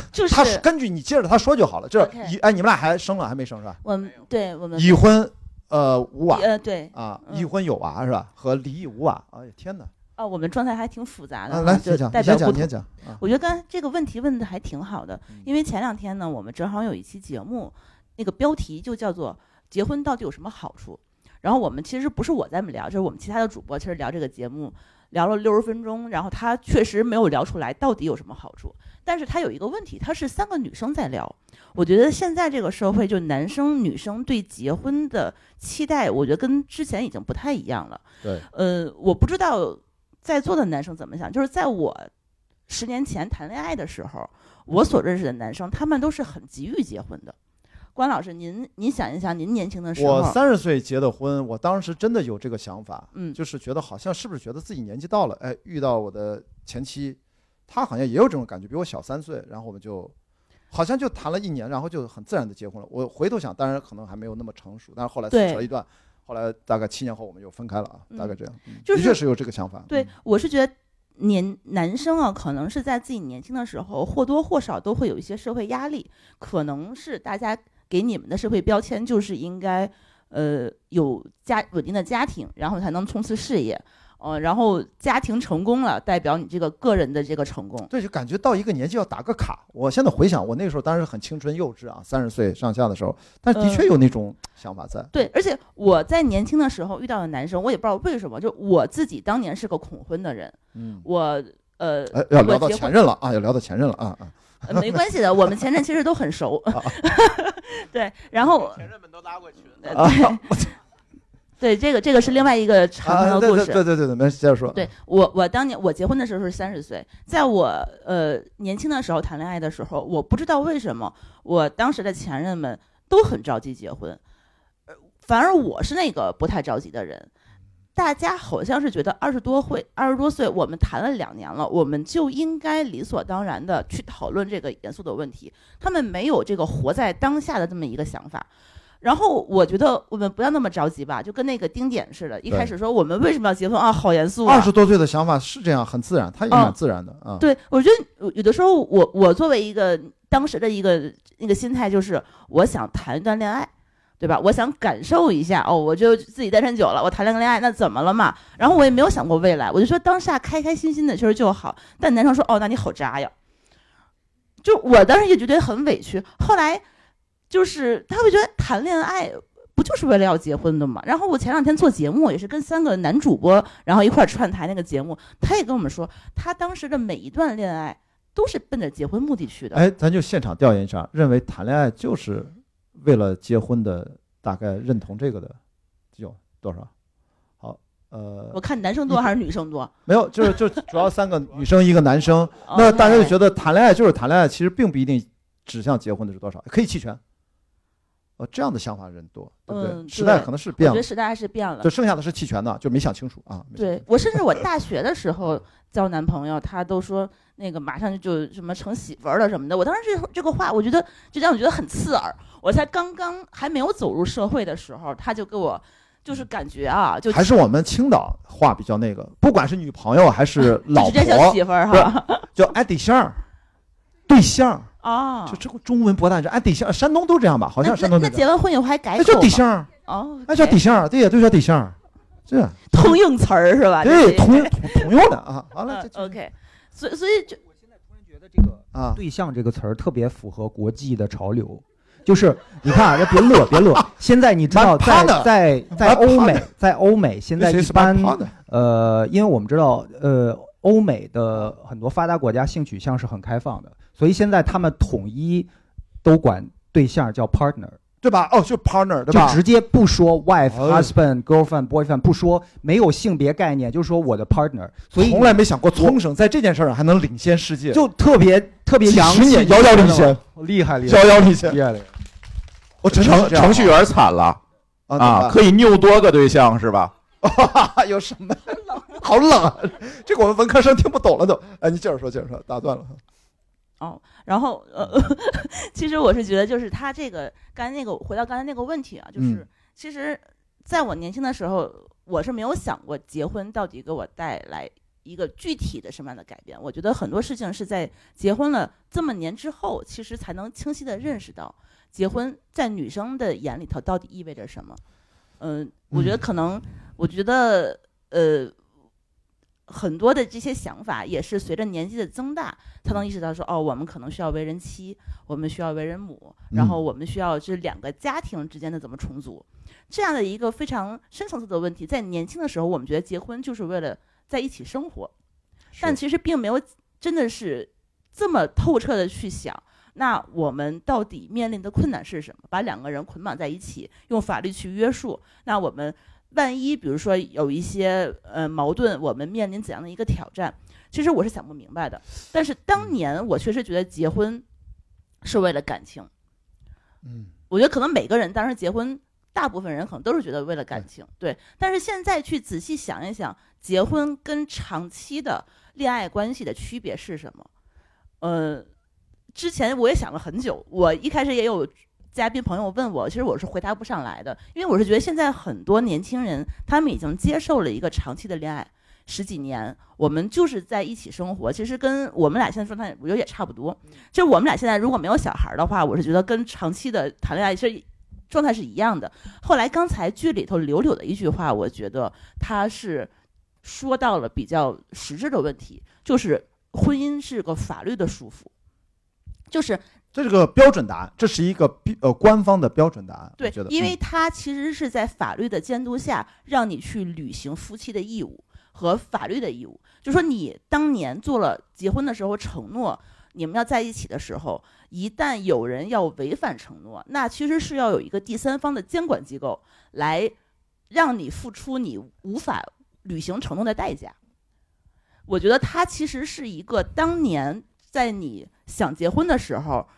就是他根据你接着他说就好了。就是一哎，你们俩还生了还没生是吧？我们对我们已婚呃无娃呃对啊，已婚有娃是吧？和离异无娃。哎呀天哪！啊，我们状态还挺复杂的，来就代表不同。我觉得刚才这个问题问的还挺好的，因为前两天呢，我们正好有一期节目，那个标题就叫做“结婚到底有什么好处”。然后我们其实不是我在们聊，就是我们其他的主播其实聊这个节目聊了六十分钟，然后他确实没有聊出来到底有什么好处。但是他有一个问题，他是三个女生在聊。我觉得现在这个社会，就男生女生对结婚的期待，我觉得跟之前已经不太一样了。对，呃，我不知道。在座的男生怎么想？就是在我十年前谈恋爱的时候，我所认识的男生，他们都是很急于结婚的。关老师，您您想一想，您年轻的时候，我三十岁结的婚，我当时真的有这个想法，嗯，就是觉得好像是不是觉得自己年纪到了，哎，遇到我的前妻，她好像也有这种感觉，比我小三岁，然后我们就好像就谈了一年，然后就很自然的结婚了。我回头想，当然可能还没有那么成熟，但是后来死扯了一段，后来大概七年后我们又分开了啊，大概这样，嗯、就的确是有这个想法。对，我是觉得。年男生啊，可能是在自己年轻的时候或多或少都会有一些社会压力，可能是大家给你们的社会标签就是应该，呃，有家稳定的家庭，然后才能冲刺事业。呃，然后家庭成功了，代表你这个个人的这个成功。对，就感觉到一个年纪要打个卡。我现在回想，我那个时候当然很青春幼稚啊，三十岁上下的时候，但的确有那种想法在。嗯、对，而且我在年轻的时候遇到的男生，我也不知道为什么，就我自己当年是个恐婚的人。嗯，我呃，哎，要聊到前任了啊，要聊到前任了啊啊。呃，没关系的，我们前任其实都很熟。对，然后前任们都拉过对。对，这个这个是另外一个长长的故事。啊、对对对对，没事，接着说。对我，我当年我结婚的时候是三十岁，在我呃年轻的时候谈恋爱的时候，我不知道为什么我当时的前任们都很着急结婚，反而我是那个不太着急的人。大家好像是觉得二十多岁，二十多岁我们谈了两年了，我们就应该理所当然的去讨论这个严肃的问题。他们没有这个活在当下的这么一个想法。然后我觉得我们不要那么着急吧，就跟那个丁点似的，一开始说我们为什么要结婚啊，好严肃、啊。二十多岁的想法是这样，很自然，他也蛮自然的啊、嗯。对，我觉得有的时候我我作为一个当时的一个那个心态就是，我想谈一段恋爱，对吧？我想感受一下哦，我就自己单身久了，我谈了个恋爱，那怎么了嘛？然后我也没有想过未来，我就说当下开开心心的其实就好。但男生说哦，那你好渣呀，就我当时也觉得很委屈。后来。就是他会觉得谈恋爱不就是为了要结婚的嘛？然后我前两天做节目也是跟三个男主播，然后一块串台那个节目，他也跟我们说，他当时的每一段恋爱都是奔着结婚目的去的。哎，咱就现场调研一下，认为谈恋爱就是为了结婚的，大概认同这个的有多少？好，呃，我看男生多还是女生多？没有，就是就主要三个女生一个男生，哦那大家就觉得谈恋爱就是谈恋爱，其实并不一定指向结婚的是多少，可以弃权。呃，这样的想法人多，对不对？嗯、时代可能是变了，我觉得时代还是变了。就剩下的是弃权的，就没想清楚啊。对我，甚至我大学的时候交男朋友，他都说那个马上就什么成媳妇儿了什么的。我当时这这个话，我觉得就让我觉得很刺耳。我才刚刚还没有走入社会的时候，他就给我就是感觉啊，就还是我们青岛话比较那个，不管是女朋友还是 老婆，直接叫媳妇儿哈，叫哎对象，对象。哦，就这个中文博大精深，哎，底象，山东都这样吧？好像山东那结完婚以后还改那叫底象哦，那叫底象，对呀，都叫底象，这通用词儿是吧？对，通用通用的啊。完了，OK，所以所以就我现在突然觉得这个啊，对象这个词儿特别符合国际的潮流。就是你看啊，别乐别乐。现在你知道，在在 在欧美，在欧美现在一般呃，因为我们知道呃，欧美的很多发达国家性取向是很开放的。所以现在他们统一都管对象叫 partner，对吧？哦，就 partner，对吧？就直接不说 wife、husband、girlfriend、boyfriend，不说没有性别概念，就说我的 partner。所以从来没想过冲绳在这件事上还能领先世界，就特别特别洋气，遥遥领先，厉害厉害，遥遥领先，厉害厉害。我程程序员惨了啊，可以拗多个对象是吧？有什么？好冷啊！这个我们文科生听不懂了都。哎，你接着说，接着说，打断了。哦，然后呃，其实我是觉得，就是他这个刚才那个回到刚才那个问题啊，就是、嗯、其实在我年轻的时候，我是没有想过结婚到底给我带来一个具体的什么样的改变。我觉得很多事情是在结婚了这么年之后，其实才能清晰的认识到结婚在女生的眼里头到底意味着什么。嗯、呃，我觉得可能，我觉得呃。很多的这些想法也是随着年纪的增大，才能意识到说，哦，我们可能需要为人妻，我们需要为人母，然后我们需要这两个家庭之间的怎么重组，这样的一个非常深层次的问题，在年轻的时候，我们觉得结婚就是为了在一起生活，但其实并没有真的是这么透彻的去想，那我们到底面临的困难是什么？把两个人捆绑在一起，用法律去约束，那我们。万一比如说有一些呃矛盾，我们面临怎样的一个挑战？其实我是想不明白的。但是当年我确实觉得结婚是为了感情，嗯，我觉得可能每个人当时结婚，大部分人可能都是觉得为了感情，对。但是现在去仔细想一想，结婚跟长期的恋爱关系的区别是什么？呃，之前我也想了很久，我一开始也有。嘉宾朋友问我，其实我是回答不上来的，因为我是觉得现在很多年轻人，他们已经接受了一个长期的恋爱，十几年，我们就是在一起生活，其实跟我们俩现在状态，我觉得也差不多。就我们俩现在如果没有小孩的话，我是觉得跟长期的谈恋爱其实状态是一样的。后来刚才剧里头柳柳的一句话，我觉得他是说到了比较实质的问题，就是婚姻是个法律的束缚，就是。这是个标准答案，这是一个标呃官方的标准答案。对，因为它其实是在法律的监督下，让你去履行夫妻的义务和法律的义务。就说你当年做了结婚的时候承诺，你们要在一起的时候，一旦有人要违反承诺，那其实是要有一个第三方的监管机构来让你付出你无法履行承诺的代价。我觉得它其实是一个当年在你想结婚的时候。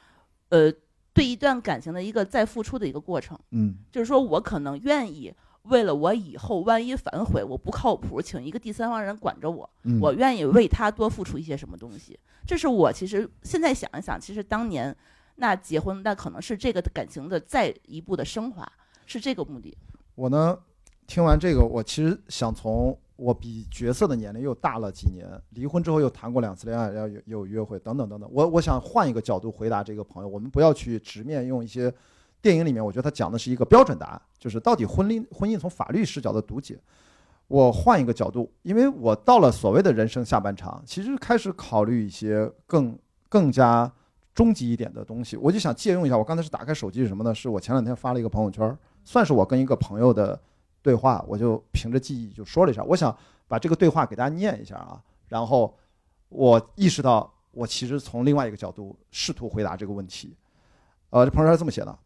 呃，对一段感情的一个再付出的一个过程，嗯，就是说我可能愿意为了我以后万一反悔，我不靠谱，请一个第三方人管着我，我愿意为他多付出一些什么东西。这是我其实现在想一想，其实当年那结婚，那可能是这个感情的再一步的升华，是这个目的。我呢，听完这个，我其实想从。我比角色的年龄又大了几年，离婚之后又谈过两次恋爱，要有有约会等等等等。我我想换一个角度回答这个朋友，我们不要去直面用一些电影里面，我觉得他讲的是一个标准答案，就是到底婚姻婚姻从法律视角的读解。我换一个角度，因为我到了所谓的人生下半场，其实开始考虑一些更更加终极一点的东西。我就想借用一下，我刚才是打开手机是什么呢？是我前两天发了一个朋友圈，算是我跟一个朋友的。对话，我就凭着记忆就说了一下。我想把这个对话给大家念一下啊，然后我意识到，我其实从另外一个角度试图回答这个问题。呃，这朋友是这么写的：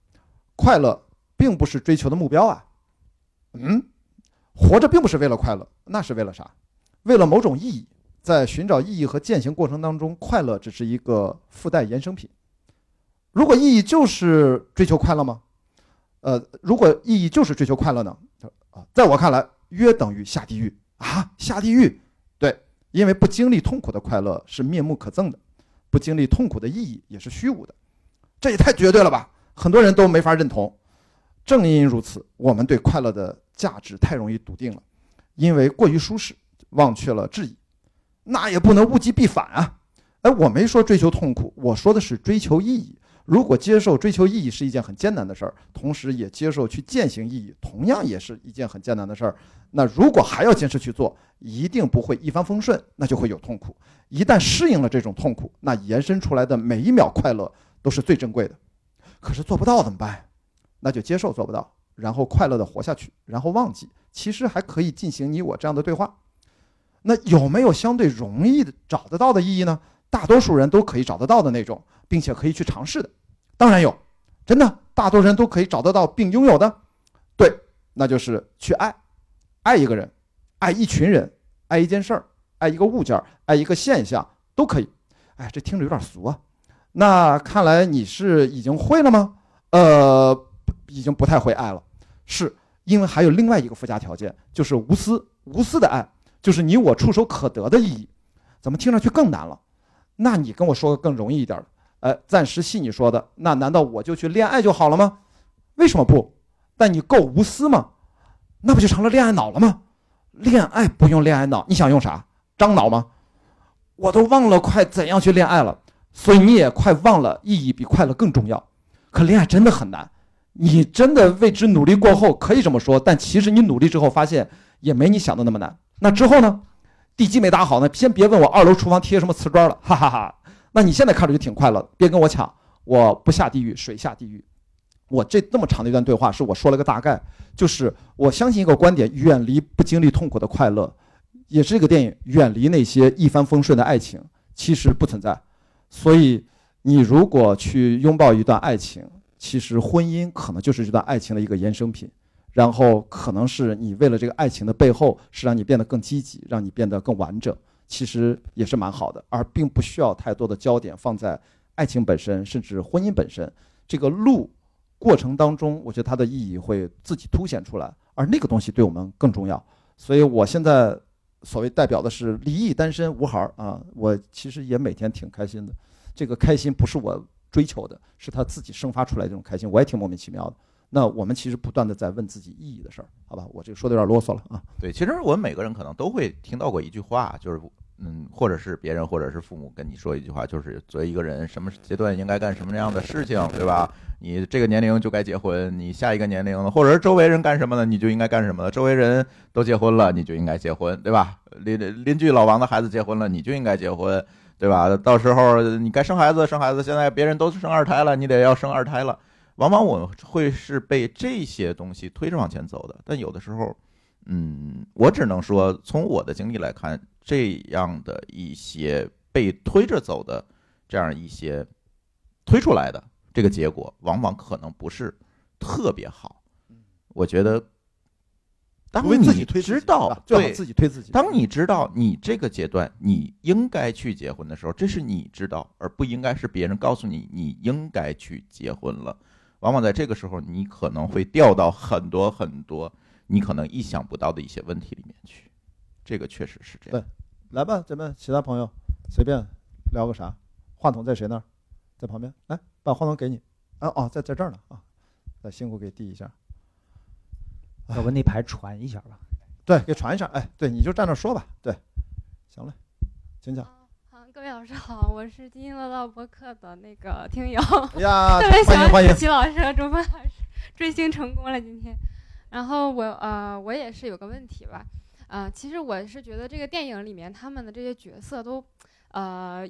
快乐并不是追求的目标啊。嗯，活着并不是为了快乐，那是为了啥？为了某种意义。在寻找意义和践行过程当中，快乐只是一个附带衍生品。如果意义就是追求快乐吗？呃，如果意义就是追求快乐呢？啊在我看来，约等于下地狱啊！下地狱，对，因为不经历痛苦的快乐是面目可憎的，不经历痛苦的意义也是虚无的，这也太绝对了吧！很多人都没法认同。正因如此，我们对快乐的价值太容易笃定了，因为过于舒适，忘却了质疑。那也不能物极必反啊！哎，我没说追求痛苦，我说的是追求意义。如果接受追求意义是一件很艰难的事儿，同时也接受去践行意义，同样也是一件很艰难的事儿。那如果还要坚持去做，一定不会一帆风顺，那就会有痛苦。一旦适应了这种痛苦，那延伸出来的每一秒快乐都是最珍贵的。可是做不到怎么办？那就接受做不到，然后快乐的活下去，然后忘记。其实还可以进行你我这样的对话。那有没有相对容易的找得到的意义呢？大多数人都可以找得到的那种，并且可以去尝试的。当然有，真的，大多数人都可以找得到并拥有的，对，那就是去爱，爱一个人，爱一群人，爱一件事儿，爱一个物件，爱一个现象，都可以。哎，这听着有点俗啊。那看来你是已经会了吗？呃，已经不太会爱了，是因为还有另外一个附加条件，就是无私，无私的爱，就是你我触手可得的意义。怎么听上去更难了？那你跟我说个更容易一点的。呃，暂时信你说的，那难道我就去恋爱就好了吗？为什么不？但你够无私吗？那不就成了恋爱脑了吗？恋爱不用恋爱脑，你想用啥？樟脑吗？我都忘了快怎样去恋爱了，所以你也快忘了意义比快乐更重要。可恋爱真的很难，你真的为之努力过后可以这么说，但其实你努力之后发现也没你想的那么难。那之后呢？地基没打好呢，先别问我二楼厨房贴什么瓷砖了，哈哈哈。那你现在看着就挺快乐，别跟我抢，我不下地狱，水下地狱。我这那么长的一段对话，是我说了个大概，就是我相信一个观点：远离不经历痛苦的快乐，也是这个电影远离那些一帆风顺的爱情，其实不存在。所以，你如果去拥抱一段爱情，其实婚姻可能就是这段爱情的一个衍生品，然后可能是你为了这个爱情的背后，是让你变得更积极，让你变得更完整。其实也是蛮好的，而并不需要太多的焦点放在爱情本身，甚至婚姻本身。这个路过程当中，我觉得它的意义会自己凸显出来，而那个东西对我们更重要。所以我现在所谓代表的是离异单身无孩儿啊，我其实也每天挺开心的。这个开心不是我追求的，是他自己生发出来这种开心，我也挺莫名其妙的。那我们其实不断的在问自己意义的事儿，好吧？我这个说的有点啰嗦了啊。对，其实我们每个人可能都会听到过一句话，就是嗯，或者是别人，或者是父母跟你说一句话，就是作为一个人，什么阶段应该干什么样的事情，对吧？你这个年龄就该结婚，你下一个年龄，或者是周围人干什么呢，你就应该干什么了。周围人都结婚了，你就应该结婚，对吧？邻邻居老王的孩子结婚了，你就应该结婚，对吧？到时候你该生孩子生孩子，现在别人都生二胎了，你得要生二胎了。往往我会是被这些东西推着往前走的，但有的时候，嗯，我只能说从我的经历来看，这样的一些被推着走的这样一些推出来的这个结果，往往可能不是特别好。我觉得，当你知道对自己推自己，当你知道你这个阶段你应该去结婚的时候，这是你知道，而不应该是别人告诉你你应该去结婚了。往往在这个时候，你可能会掉到很多很多你可能意想不到的一些问题里面去，这个确实是这样。对，来吧，咱们其他朋友随便聊个啥？话筒在谁那儿？在旁边，来把话筒给你。啊哦，在在这儿呢啊，再辛苦给递一下。要不那牌传一下吧？对，给传一下。哎，对，你就站那说吧。对，行嘞，请讲。各位老师好，我是津津乐道播客的那个听友，呀，特别喜欢子琪老师和朱峰老师，追星成功了今天。然后我呃，我也是有个问题吧，呃，其实我是觉得这个电影里面他们的这些角色都，呃。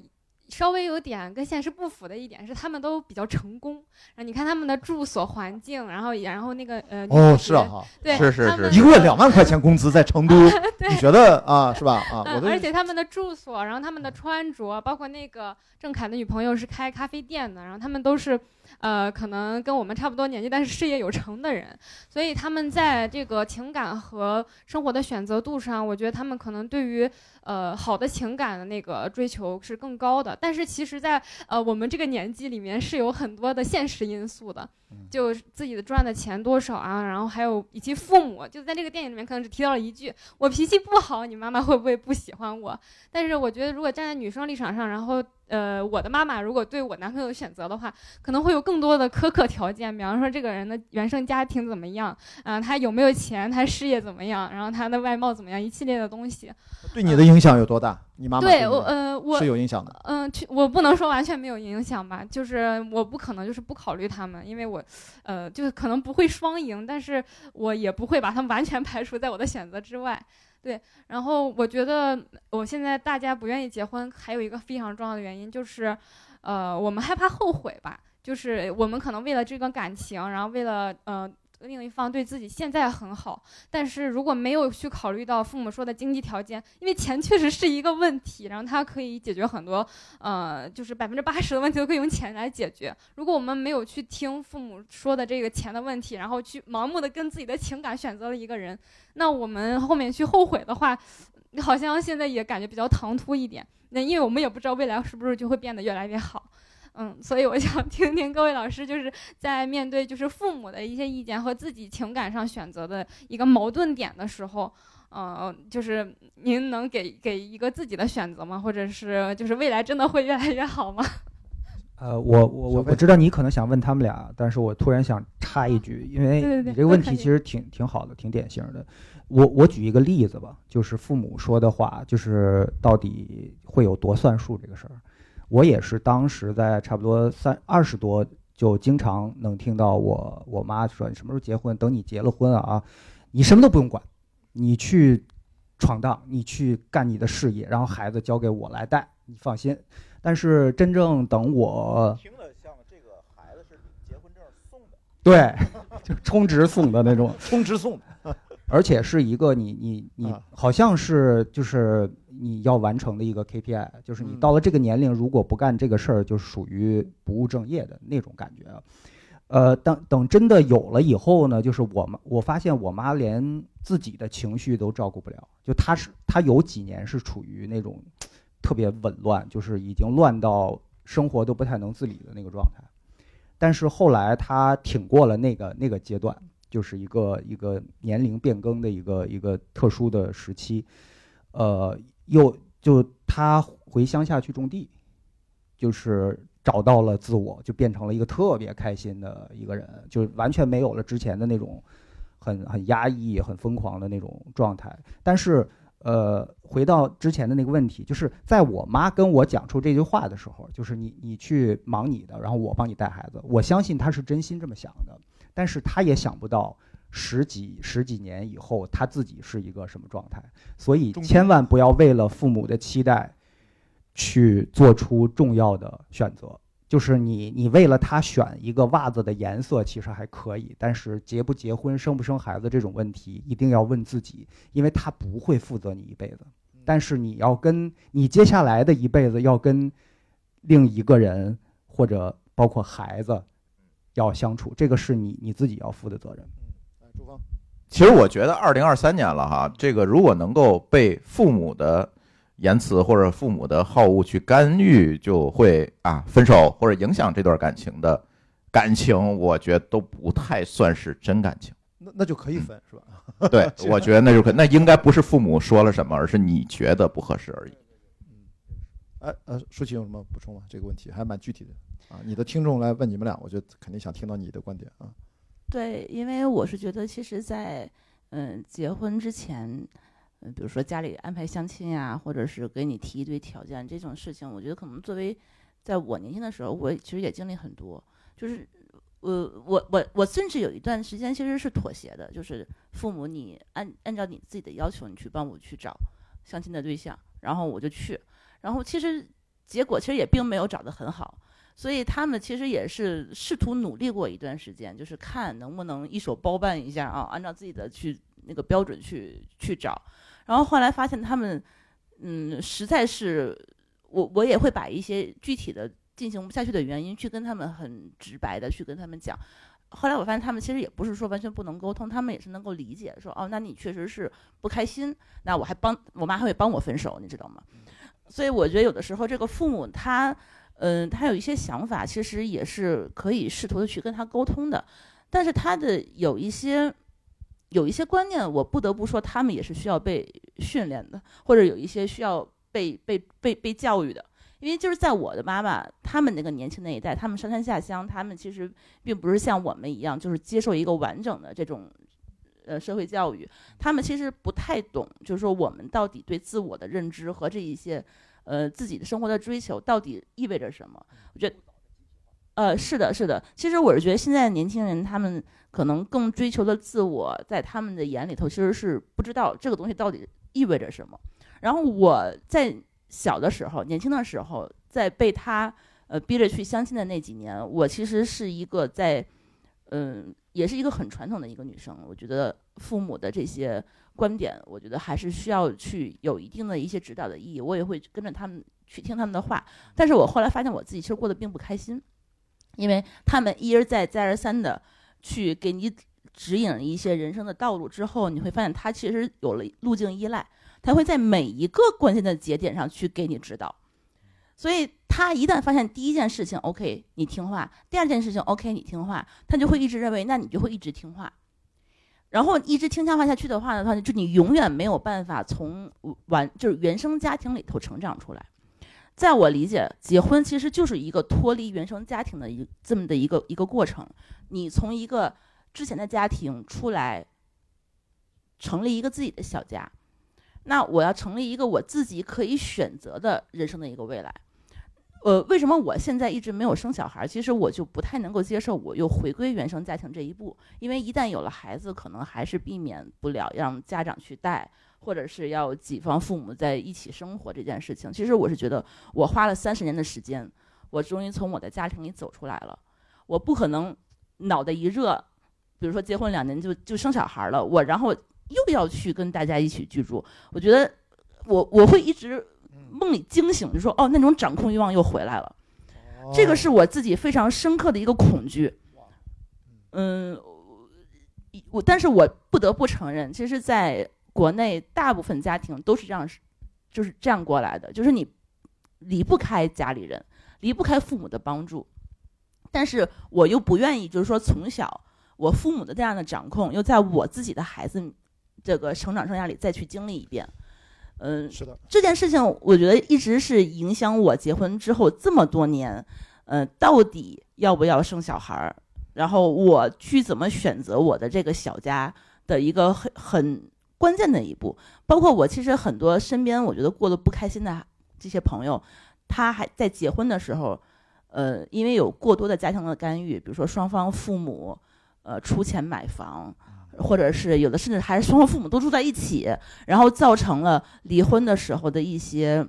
稍微有点跟现实不符的一点是，他们都比较成功。然后你看他们的住所环境，然后然后那个呃，哦，是啊，哈，对，是是是，一个月两万块钱工资在成都，你觉得啊，是吧？啊，而且他们的住所，然后他们的穿着，包括那个郑恺的女朋友是开咖啡店的，然后他们都是。呃，可能跟我们差不多年纪，但是事业有成的人，所以他们在这个情感和生活的选择度上，我觉得他们可能对于呃好的情感的那个追求是更高的。但是其实，在呃我们这个年纪里面，是有很多的现实因素的，就自己的赚的钱多少啊，然后还有以及父母，就在这个电影里面可能只提到了一句：“我脾气不好，你妈妈会不会不喜欢我？”但是我觉得，如果站在女生立场上，然后。呃，我的妈妈如果对我男朋友选择的话，可能会有更多的苛刻条件，比方说这个人的原生家庭怎么样，啊，他有没有钱，他事业怎么样，然后他的外貌怎么样，一系列的东西。对你的影响有多大？你妈妈对我，呃，我是有影响的。嗯，我不能说完全没有影响吧，就是我不可能就是不考虑他们，因为我，呃，就是可能不会双赢，但是我也不会把他们完全排除在我的选择之外。对，然后我觉得我现在大家不愿意结婚，还有一个非常重要的原因就是，呃，我们害怕后悔吧，就是我们可能为了这段感情，然后为了嗯。另一方对自己现在很好，但是如果没有去考虑到父母说的经济条件，因为钱确实是一个问题，然后它可以解决很多，呃，就是百分之八十的问题都可以用钱来解决。如果我们没有去听父母说的这个钱的问题，然后去盲目的跟自己的情感选择了一个人，那我们后面去后悔的话，好像现在也感觉比较唐突一点。那因为我们也不知道未来是不是就会变得越来越好。嗯，所以我想听听各位老师，就是在面对就是父母的一些意见和自己情感上选择的一个矛盾点的时候，嗯，就是您能给给一个自己的选择吗？或者是就是未来真的会越来越好吗？呃，我我我我知道你可能想问他们俩，但是我突然想插一句，因为你这个问题其实挺挺好的，挺典型的。我我举一个例子吧，就是父母说的话，就是到底会有多算数这个事儿。我也是当时在差不多三二十多，就经常能听到我我妈说：“你什么时候结婚？等你结了婚啊，你什么都不用管，你去闯荡，你去干你的事业，然后孩子交给我来带，你放心。”但是真正等我听了像这个孩子是结婚证送的，对，就充值送的那种，充值送的，而且是一个你你你好像是就是。你要完成的一个 KPI，就是你到了这个年龄，如果不干这个事儿，就属于不务正业的那种感觉。呃，等等真的有了以后呢，就是我妈，我发现我妈连自己的情绪都照顾不了，就她是她有几年是处于那种特别紊乱，就是已经乱到生活都不太能自理的那个状态。但是后来她挺过了那个那个阶段，就是一个一个年龄变更的一个一个特殊的时期，呃，又就他回乡下去种地，就是。找到了自我，就变成了一个特别开心的一个人，就完全没有了之前的那种很很压抑、很疯狂的那种状态。但是，呃，回到之前的那个问题，就是在我妈跟我讲出这句话的时候，就是你你去忙你的，然后我帮你带孩子。我相信她是真心这么想的，但是他也想不到十几十几年以后他自己是一个什么状态。所以，千万不要为了父母的期待。去做出重要的选择，就是你，你为了他选一个袜子的颜色，其实还可以，但是结不结婚、生不生孩子这种问题，一定要问自己，因为他不会负责你一辈子，但是你要跟你接下来的一辈子要跟另一个人或者包括孩子要相处，这个是你你自己要负的责任。朱芳，其实我觉得二零二三年了哈，这个如果能够被父母的。言辞或者父母的好恶去干预，就会啊分手或者影响这段感情的感情，我觉得都不太算是真感情。那那就可以分是吧？对，我觉得那就可那应该不是父母说了什么，而是你觉得不合适而已。哎呃，舒淇有什么补充吗？这个问题还蛮具体的啊。你的听众来问你们俩，我觉得肯定想听到你的观点啊。对，因为我是觉得，其实，在嗯结婚之前。嗯，比如说家里安排相亲呀，或者是给你提一堆条件这种事情，我觉得可能作为在我年轻的时候，我其实也经历很多。就是，我，我我我甚至有一段时间其实是妥协的，就是父母你按按照你自己的要求，你去帮我去找相亲的对象，然后我就去，然后其实结果其实也并没有找得很好，所以他们其实也是试图努力过一段时间，就是看能不能一手包办一下啊，按照自己的去那个标准去去找。然后后来发现他们，嗯，实在是，我我也会把一些具体的进行不下去的原因去跟他们很直白的去跟他们讲。后来我发现他们其实也不是说完全不能沟通，他们也是能够理解，说哦，那你确实是不开心，那我还帮我妈还会帮我分手，你知道吗？所以我觉得有的时候这个父母他，嗯，他有一些想法，其实也是可以试图的去跟他沟通的，但是他的有一些。有一些观念，我不得不说，他们也是需要被训练的，或者有一些需要被被被被教育的。因为就是在我的妈妈他们那个年轻那一代，他们上山下乡，他们其实并不是像我们一样，就是接受一个完整的这种呃社会教育。他们其实不太懂，就是说我们到底对自我的认知和这一些呃自己的生活的追求到底意味着什么？我觉得，呃，是的，是的。其实我是觉得现在的年轻人他们。可能更追求的自我，在他们的眼里头，其实是不知道这个东西到底意味着什么。然后我在小的时候、年轻的时候，在被他呃逼着去相亲的那几年，我其实是一个在嗯，也是一个很传统的一个女生。我觉得父母的这些观点，我觉得还是需要去有一定的一些指导的意义。我也会跟着他们去听他们的话。但是我后来发现，我自己其实过得并不开心，因为他们一而再、再而三的。去给你指引一些人生的道路之后，你会发现他其实有了路径依赖，他会在每一个关键的节点上去给你指导。所以他一旦发现第一件事情 OK 你听话，第二件事情 OK 你听话，他就会一直认为那你就会一直听话，然后一直听话下去的话呢话，就你永远没有办法从完就是原生家庭里头成长出来。在我理解，结婚其实就是一个脱离原生家庭的一这么的一个一个过程。你从一个之前的家庭出来，成立一个自己的小家，那我要成立一个我自己可以选择的人生的一个未来。呃，为什么我现在一直没有生小孩？其实我就不太能够接受我又回归原生家庭这一步，因为一旦有了孩子，可能还是避免不了让家长去带。或者是要几方父母在一起生活这件事情，其实我是觉得，我花了三十年的时间，我终于从我的家庭里走出来了。我不可能脑袋一热，比如说结婚两年就就生小孩了，我然后又要去跟大家一起居住。我觉得我我会一直梦里惊醒，就说哦，那种掌控欲望又回来了。这个是我自己非常深刻的一个恐惧。嗯，我但是我不得不承认，其实在国内大部分家庭都是这样，就是这样过来的，就是你离不开家里人，离不开父母的帮助，但是我又不愿意，就是说从小我父母的这样的掌控，又在我自己的孩子这个成长生涯里再去经历一遍。嗯，是的，这件事情我觉得一直是影响我结婚之后这么多年，呃，到底要不要生小孩儿，然后我去怎么选择我的这个小家的一个很很关键的一步。包括我其实很多身边我觉得过得不开心的这些朋友，他还在结婚的时候，呃，因为有过多的家庭的干预，比如说双方父母呃出钱买房。或者是有的甚至还是双方父母都住在一起，然后造成了离婚的时候的一些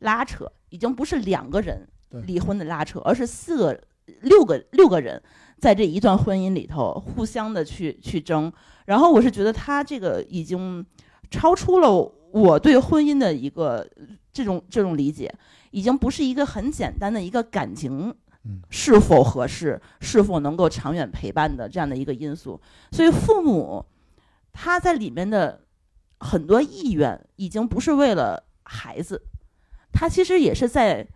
拉扯，已经不是两个人离婚的拉扯，而是四个、六个、六个人在这一段婚姻里头互相的去去争。然后我是觉得他这个已经超出了我对婚姻的一个这种这种理解，已经不是一个很简单的一个感情。是否合适，是否能够长远陪伴的这样的一个因素，所以父母他在里面的很多意愿，已经不是为了孩子，他其实也是在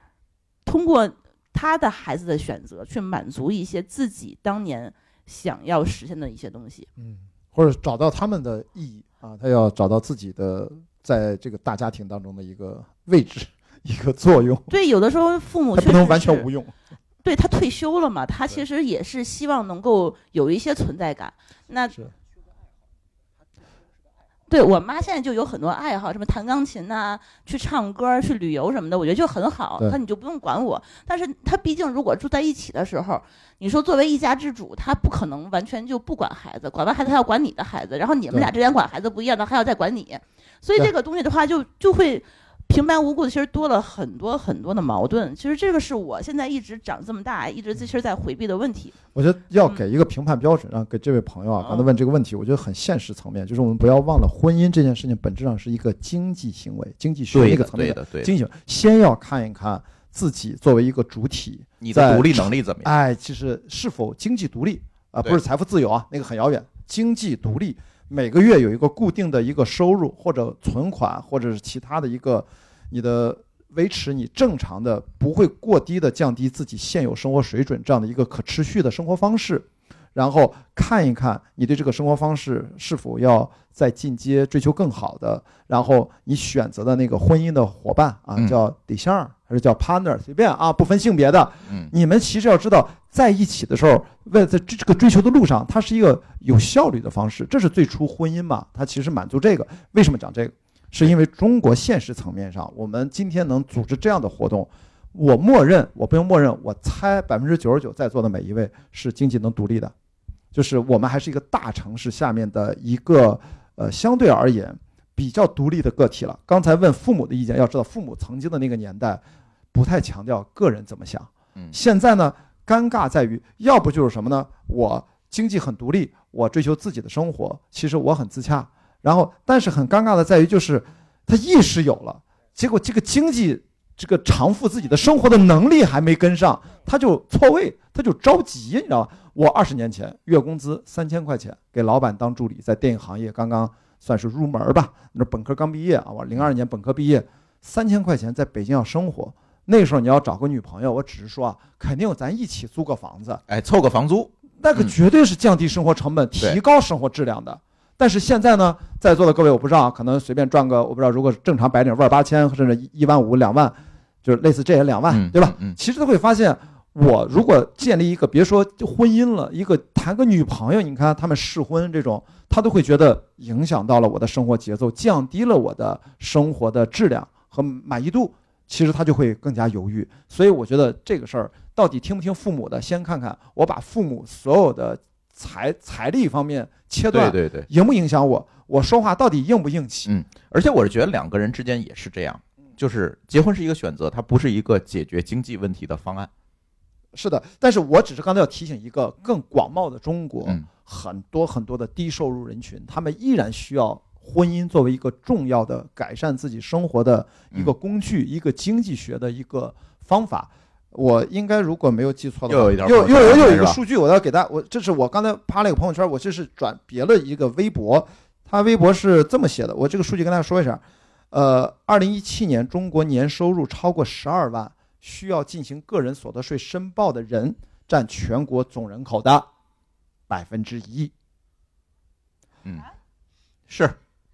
通过他的孩子的选择，去满足一些自己当年想要实现的一些东西。嗯，或者找到他们的意义啊，他要找到自己的在这个大家庭当中的一个位置、一个作用。对，有的时候父母不能完全无用。对他退休了嘛？他其实也是希望能够有一些存在感。那对我妈现在就有很多爱好，什么弹钢琴呐，去唱歌、去旅游什么的，我觉得就很好。那你就不用管我。但是他毕竟如果住在一起的时候，你说作为一家之主，他不可能完全就不管孩子，管完孩子还要管你的孩子，然后你们俩之间管孩子不一样，他还要再管你。所以这个东西的话，就就会。平白无故的，其实多了很多很多的矛盾。其实这个是我现在一直长这么大，一直其实在回避的问题。我觉得要给一个评判标准，让给这位朋友啊，刚才问这个问题，我觉得很现实层面，就是我们不要忘了，婚姻这件事情本质上是一个经济行为，经济学一个层面的经济。先要看一看自己作为一个主体，你的独立能力怎么样？哎，其实是否经济独立啊？不是财富自由啊，那个很遥远。经济独立，每个月有一个固定的一个收入，或者存款，或者是其他的一个。你的维持你正常的不会过低的降低自己现有生活水准这样的一个可持续的生活方式，然后看一看你对这个生活方式是否要再进阶追求更好的，然后你选择的那个婚姻的伙伴啊，叫对象还是叫 partner，随便啊，不分性别的。你们其实要知道，在一起的时候，为了在这个追求的路上，它是一个有效率的方式，这是最初婚姻嘛，它其实满足这个。为什么讲这个？是因为中国现实层面上，我们今天能组织这样的活动，我默认，我不用默认，我猜百分之九十九在座的每一位是经济能独立的，就是我们还是一个大城市下面的一个呃相对而言比较独立的个体了。刚才问父母的意见，要知道父母曾经的那个年代不太强调个人怎么想，嗯，现在呢，尴尬在于要不就是什么呢？我经济很独立，我追求自己的生活，其实我很自洽。然后，但是很尴尬的在于，就是他意识有了，结果这个经济这个偿付自己的生活的能力还没跟上，他就错位，他就着急，你知道吧？我二十年前月工资三千块钱，给老板当助理，在电影行业刚刚算是入门吧，那本科刚毕业啊，我零二年本科毕业，三千块钱在北京要生活，那时候你要找个女朋友，我只是说啊，肯定咱一起租个房子，哎，凑个房租，那个绝对是降低生活成本、提高生活质量的。但是现在呢，在座的各位，我不知道，可能随便赚个，我不知道，如果正常白领万八千，甚至一万五、两万，就是类似这些两万，对吧？其实都会发现，我如果建立一个，别说婚姻了，一个谈个女朋友，你看他们试婚这种，他都会觉得影响到了我的生活节奏，降低了我的生活的质量和满意度，其实他就会更加犹豫。所以我觉得这个事儿到底听不听父母的，先看看我把父母所有的。财财力方面切断，对对对，影不影响我？我说话到底硬不硬气？嗯，而且我是觉得两个人之间也是这样，就是结婚是一个选择，它不是一个解决经济问题的方案。是的，但是我只是刚才要提醒一个更广袤的中国，嗯很多很多的低收入人群，他们依然需要婚姻作为一个重要的改善自己生活的一个工具，一个经济学的一个方法。我应该如果没有记错的话，又又又有一个数据，我要给大家，我这是我刚才发了一个朋友圈，我这是转别了一个微博，他微博是这么写的，我这个数据跟大家说一下，呃，二零一七年中国年收入超过十二万，需要进行个人所得税申报的人占全国总人口的百分之一。嗯，是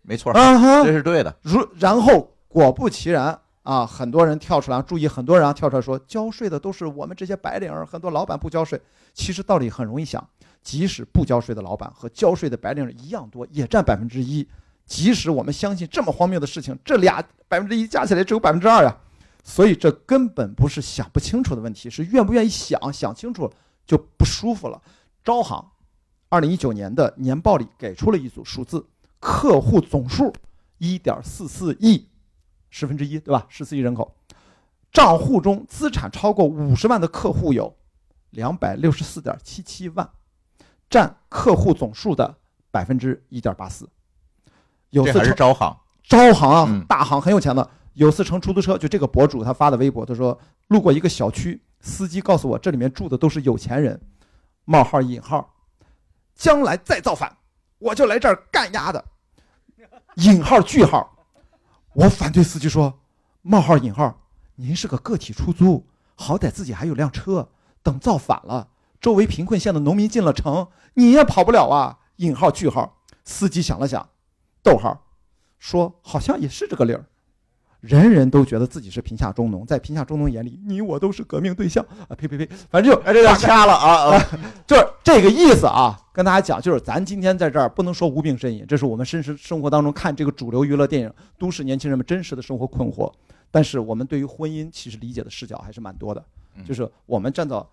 没错，嗯哼这，是对的。如然后果不其然啊，很多人跳出来，注意，很多人啊跳出来说，交税的都是我们这些白领儿，很多老板不交税。其实道理很容易想，即使不交税的老板和交税的白领儿一样多，也占百分之一。即使我们相信这么荒谬的事情，这俩百分之一加起来只有百分之二呀。所以这根本不是想不清楚的问题，是愿不愿意想，想清楚就不舒服了。招行二零一九年的年报里给出了一组数字，客户总数一点四四亿，十分之一，对吧？十四亿人口，账户中资产超过五十万的客户有两百六十四点七七万，占客户总数的百分之一点八四。有次还是次招行，招行啊嗯，大行很有钱的。有次乘出租车，就这个博主他发的微博，他说路过一个小区，司机告诉我这里面住的都是有钱人，冒号引号，将来再造反，我就来这儿干丫的，引号句号。我反对司机说，冒号引号，您是个个体出租，好歹自己还有辆车，等造反了，周围贫困县的农民进了城，你也跑不了啊。引号句号，司机想了想，逗号，说好像也是这个理儿。人人都觉得自己是贫下中农，在贫下中农眼里，你我都是革命对象啊！呸呸呸，反正就哎，这要掐了啊啊！就是这个意思啊。跟大家讲，就是咱今天在这儿不能说无病呻吟，这是我们真实生活当中看这个主流娱乐电影，都市年轻人们真实的生活困惑。但是我们对于婚姻其实理解的视角还是蛮多的，嗯就是我们站到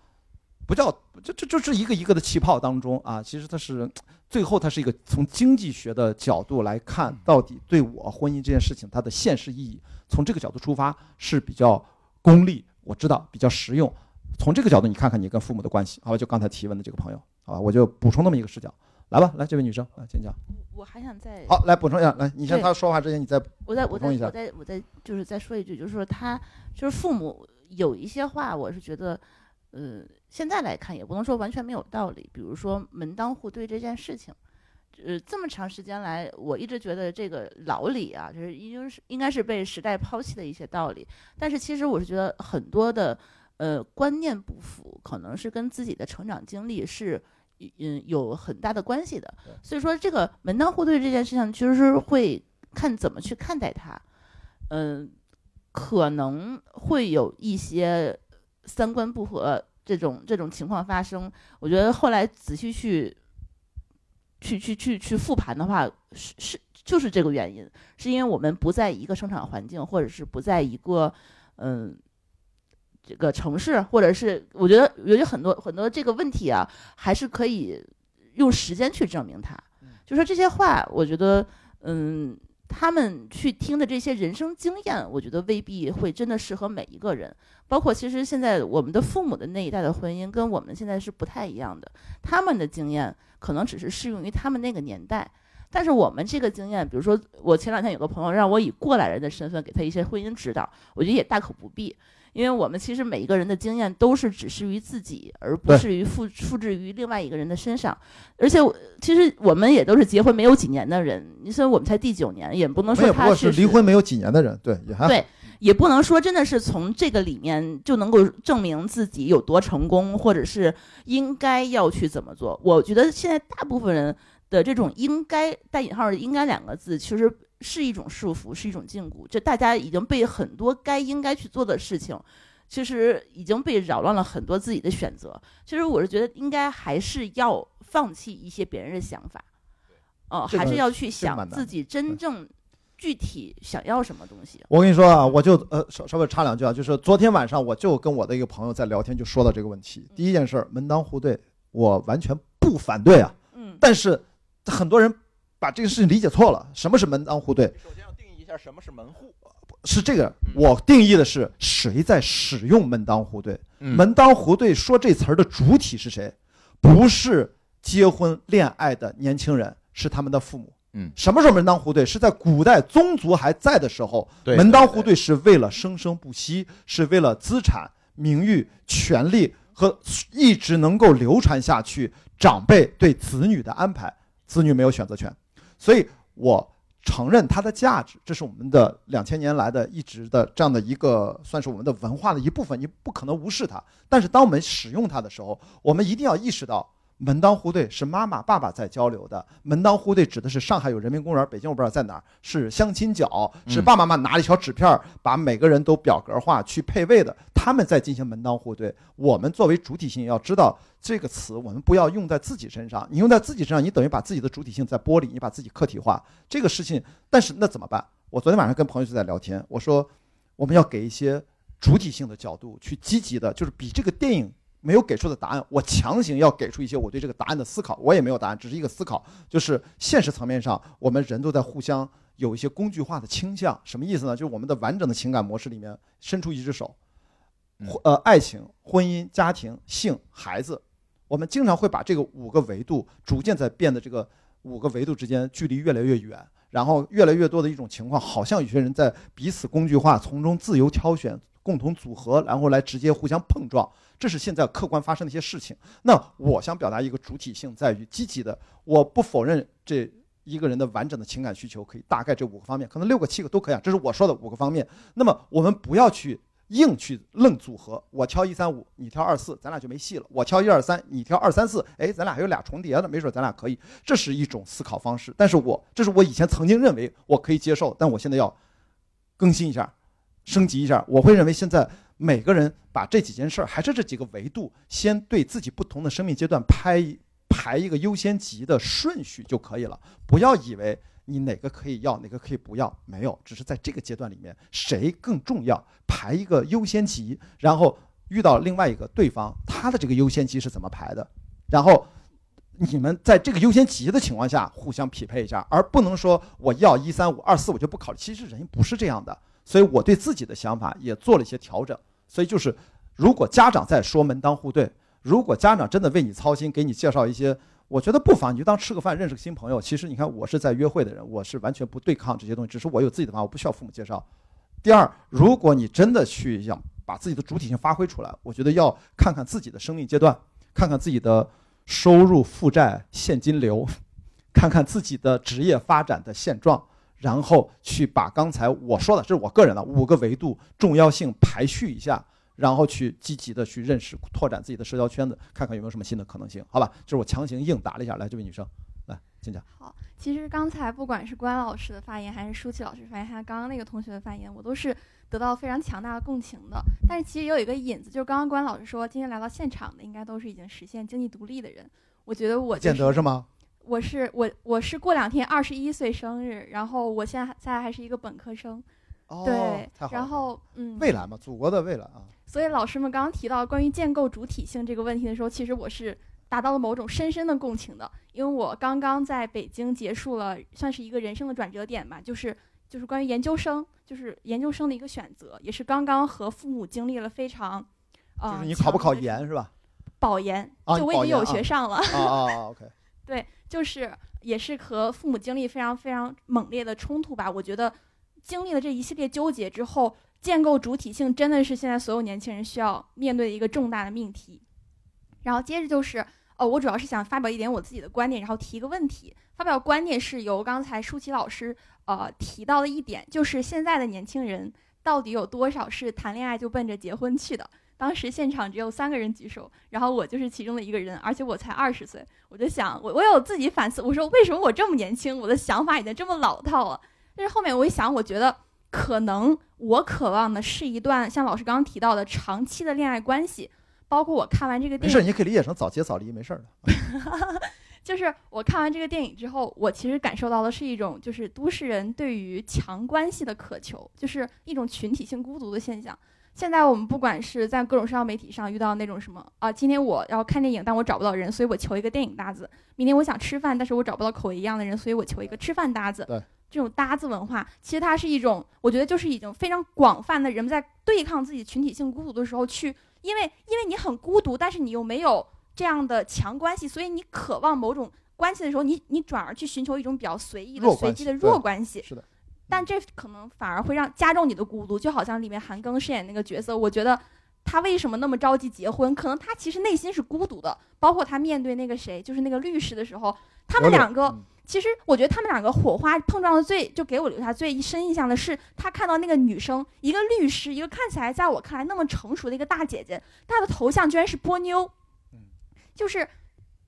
不叫就就就是一个一个的气泡当中啊，其实它是最后它是一个从经济学的角度来看，到底对我婚姻这件事情它的现实意义，从这个角度出发是比较功利，我知道比较实用。从这个角度，你看看你跟父母的关系，好吧？就刚才提问的这个朋友，好吧？我就补充那么一个视角，来吧，来这位女生，啊请讲。我还想再好，来补充一下，来，你先他说话之前，你再我再我再补充一下我再我再就是再说一句，就是说他就是父母有一些话，我是觉得，呃，现在来看也不能说完全没有道理。比如说门当户对这件事情，呃，这么长时间来，我一直觉得这个老理啊，就是应该是应该是被时代抛弃的一些道理。但是其实我是觉得很多的呃观念不符，可能是跟自己的成长经历是。嗯，有很大的关系的，所以说这个门当户对这件事情，其实是会看怎么去看待它，嗯，可能会有一些三观不合这种这种情况发生。我觉得后来仔细去去去去去复盘的话，是是就是这个原因，是因为我们不在一个生产环境，或者是不在一个嗯。这个城市，或者是我觉得有些很多很多这个问题啊，还是可以用时间去证明它。就说这些话，我觉得，嗯，他们去听的这些人生经验，我觉得未必会真的适合每一个人。包括其实现在我们的父母的那一代的婚姻，跟我们现在是不太一样的。他们的经验可能只是适用于他们那个年代，但是我们这个经验，比如说我前两天有个朋友让我以过来人的身份给他一些婚姻指导，我觉得也大可不必。因为我们其实每一个人的经验都是只适于自己，而不对是于复复制于另外一个人的身上。而且我其实我们也都是结婚没有几年的人，你说我们才第九年，也不能说他是是离婚没有几年的人，对，也还对也不能说真的是从这个里面就能够证明自己有多成功，或者是应该要去怎么做。我觉得现在大部分人的这种“应该”带引号的“应该”两个字，其实是一种束缚，是一种禁锢。就大家已经被很多该应该去做的事情，其实已经被扰乱了很多自己的选择。其实我是觉得应该还是要放弃一些别人的想法，哦、这个还是要去想自己真正具体想要什么东西。我跟你说啊，我就呃稍稍微插两句啊，就是昨天晚上我就跟我的一个朋友在聊天，就说到这个问题。第一件事儿，门当户对，我完全不反对啊，嗯，但是很多人把这个事情理解错了。什么是门当户对？首先要定义一下什么是门户。是这个嗯，我定义的是谁在使用门当户对。嗯门当户对说这词儿的主体是谁？不是结婚恋爱的年轻人，是他们的父母。嗯什么时候门当户对？是在古代宗族还在的时候，对门当户对是为了生生不息，是为了资产名誉、权利和一直能够流传下去长辈对子女的安排，子女没有选择权，所以我承认它的价值，这是我们的两千年来的一直的这样的一个算是我们的文化的一部分，你不可能无视它。但是当我们使用它的时候，我们一定要意识到。门当户对是妈妈爸爸在交流的，门当户对指的是上海有人民公园，北京我不知道在哪儿，是相亲角，是爸爸妈妈拿了一小纸片，把每个人都表格化去配位的，他们在进行门当户对。我们作为主体性要知道这个词，我们不要用在自己身上，你用在自己身上，你等于把自己的主体性在剥离，你把自己客体化。这个事情，但是那怎么办？我昨天晚上跟朋友就在聊天，我说我们要给一些主体性的角度去积极的，就是比这个电影。没有给出的答案，我强行要给出一些我对这个答案的思考，我也没有答案，只是一个思考。就是现实层面上，我们人都在互相有一些工具化的倾向，什么意思呢？就是我们的完整的情感模式里面伸出一只手，呃，爱情、婚姻、家庭、性、孩子，我们经常会把这个五个维度逐渐在变得这个五个维度之间距离越来越远，然后越来越多的一种情况，好像有些人在彼此工具化，从中自由挑选。共同组合，然后来直接互相碰撞，这是现在客观发生的一些事情。那我想表达一个主体性，在于积极的。我不否认这一个人的完整的情感需求可以大概这五个方面，可能六个七个都可以啊。这是我说的五个方面。那么我们不要去硬去愣组合，我挑一三五，你挑二四，咱俩就没戏了。我挑一二三，你挑二三四，哎，咱俩还有俩重叠的，没准咱俩可以。这是一种思考方式。但是我这是我以前曾经认为我可以接受，但我现在要更新一下。升级一下，我会认为现在每个人把这几件事儿，还是这几个维度，先对自己不同的生命阶段排排一个优先级的顺序就可以了。不要以为你哪个可以要，哪个可以不要，没有，只是在这个阶段里面谁更重要，排一个优先级，然后遇到另外一个对方，他的这个优先级是怎么排的，然后你们在这个优先级的情况下互相匹配一下，而不能说我要一三五二四我就不考虑。其实人不是这样的。所以我对自己的想法也做了一些调整。所以就是，如果家长在说门当户对，如果家长真的为你操心，给你介绍一些，我觉得不妨你就当吃个饭，认识个新朋友。其实你看，我是在约会的人，我是完全不对抗这些东西，只是我有自己的方法，我不需要父母介绍。第二，如果你真的去想把自己的主体性发挥出来，我觉得要看看自己的生命阶段，看看自己的收入、负债、现金流，看看自己的职业发展的现状。然后去把刚才我说的，这是我个人的五个维度重要性排序一下，然后去积极的去认识、拓展自己的社交圈子，看看有没有什么新的可能性，好吧？就是我强行硬答了一下，来，这位女生，来，请讲。好，其实刚才不管是关老师的发言，还是舒淇老师发言，还有刚刚那个同学的发言，我都是得到非常强大的共情的。但是其实也有一个引子，就是刚刚关老师说，今天来到现场的应该都是已经实现经济独立的人。我觉得我见得是吗？我是我我是过两天二十一岁生日，然后我现在在还是一个本科生，对，然后嗯，未来嘛，祖国的未来啊。所以老师们刚刚提到关于建构主体性这个问题的时候，其实我是达到了某种深深的共情的，因为我刚刚在北京结束了，算是一个人生的转折点吧，就是就是关于研究生，就是研究生的一个选择，也是刚刚和父母经历了非常，啊，就是你考不考研是吧？保研，就我已经有学上了。啊啊，OK。对。就是也是和父母经历非常非常猛烈的冲突吧。我觉得经历了这一系列纠结之后，建构主体性真的是现在所有年轻人需要面对的一个重大的命题。然后接着就是，呃，我主要是想发表一点我自己的观点，然后提一个问题。发表观点是由刚才舒淇老师呃提到的一点，就是现在的年轻人到底有多少是谈恋爱就奔着结婚去的？当时现场只有三个人举手，然后我就是其中的一个人，而且我才二十岁。我就想，我我有自己反思，我说为什么我这么年轻，我的想法已经这么老套了？但是后面我一想，我觉得可能我渴望的是一段像老师刚刚提到的长期的恋爱关系，包括我看完这个电影，没事，你可以理解成早结早离，没事的。就是我看完这个电影之后，我其实感受到的是一种就是都市人对于强关系的渴求，就是一种群体性孤独的现象。现在我们不管是在各种社交媒体上遇到那种什么啊，今天我要看电影，但我找不到人，所以我求一个电影搭子；明天我想吃饭，但是我找不到口味一样的人，所以我求一个吃饭搭子。对，这种搭子文化，其实它是一种，我觉得就是已经非常广泛的，人们在对抗自己群体性孤独的时候，去，因为因为你很孤独，但是你又没有这样的强关系，所以你渴望某种关系的时候，你你转而去寻求一种比较随意的、随机的弱关系。是的。但这可能反而会让加重你的孤独，就好像里面韩庚饰演那个角色，我觉得他为什么那么着急结婚？可能他其实内心是孤独的。包括他面对那个谁，就是那个律师的时候，他们两个嗯其实我觉得他们两个火花碰撞的最，就给我留下最深印象的是，他看到那个女生，一个律师，一个看起来在我看来那么成熟的一个大姐姐，她的头像居然是波妞嗯，就是。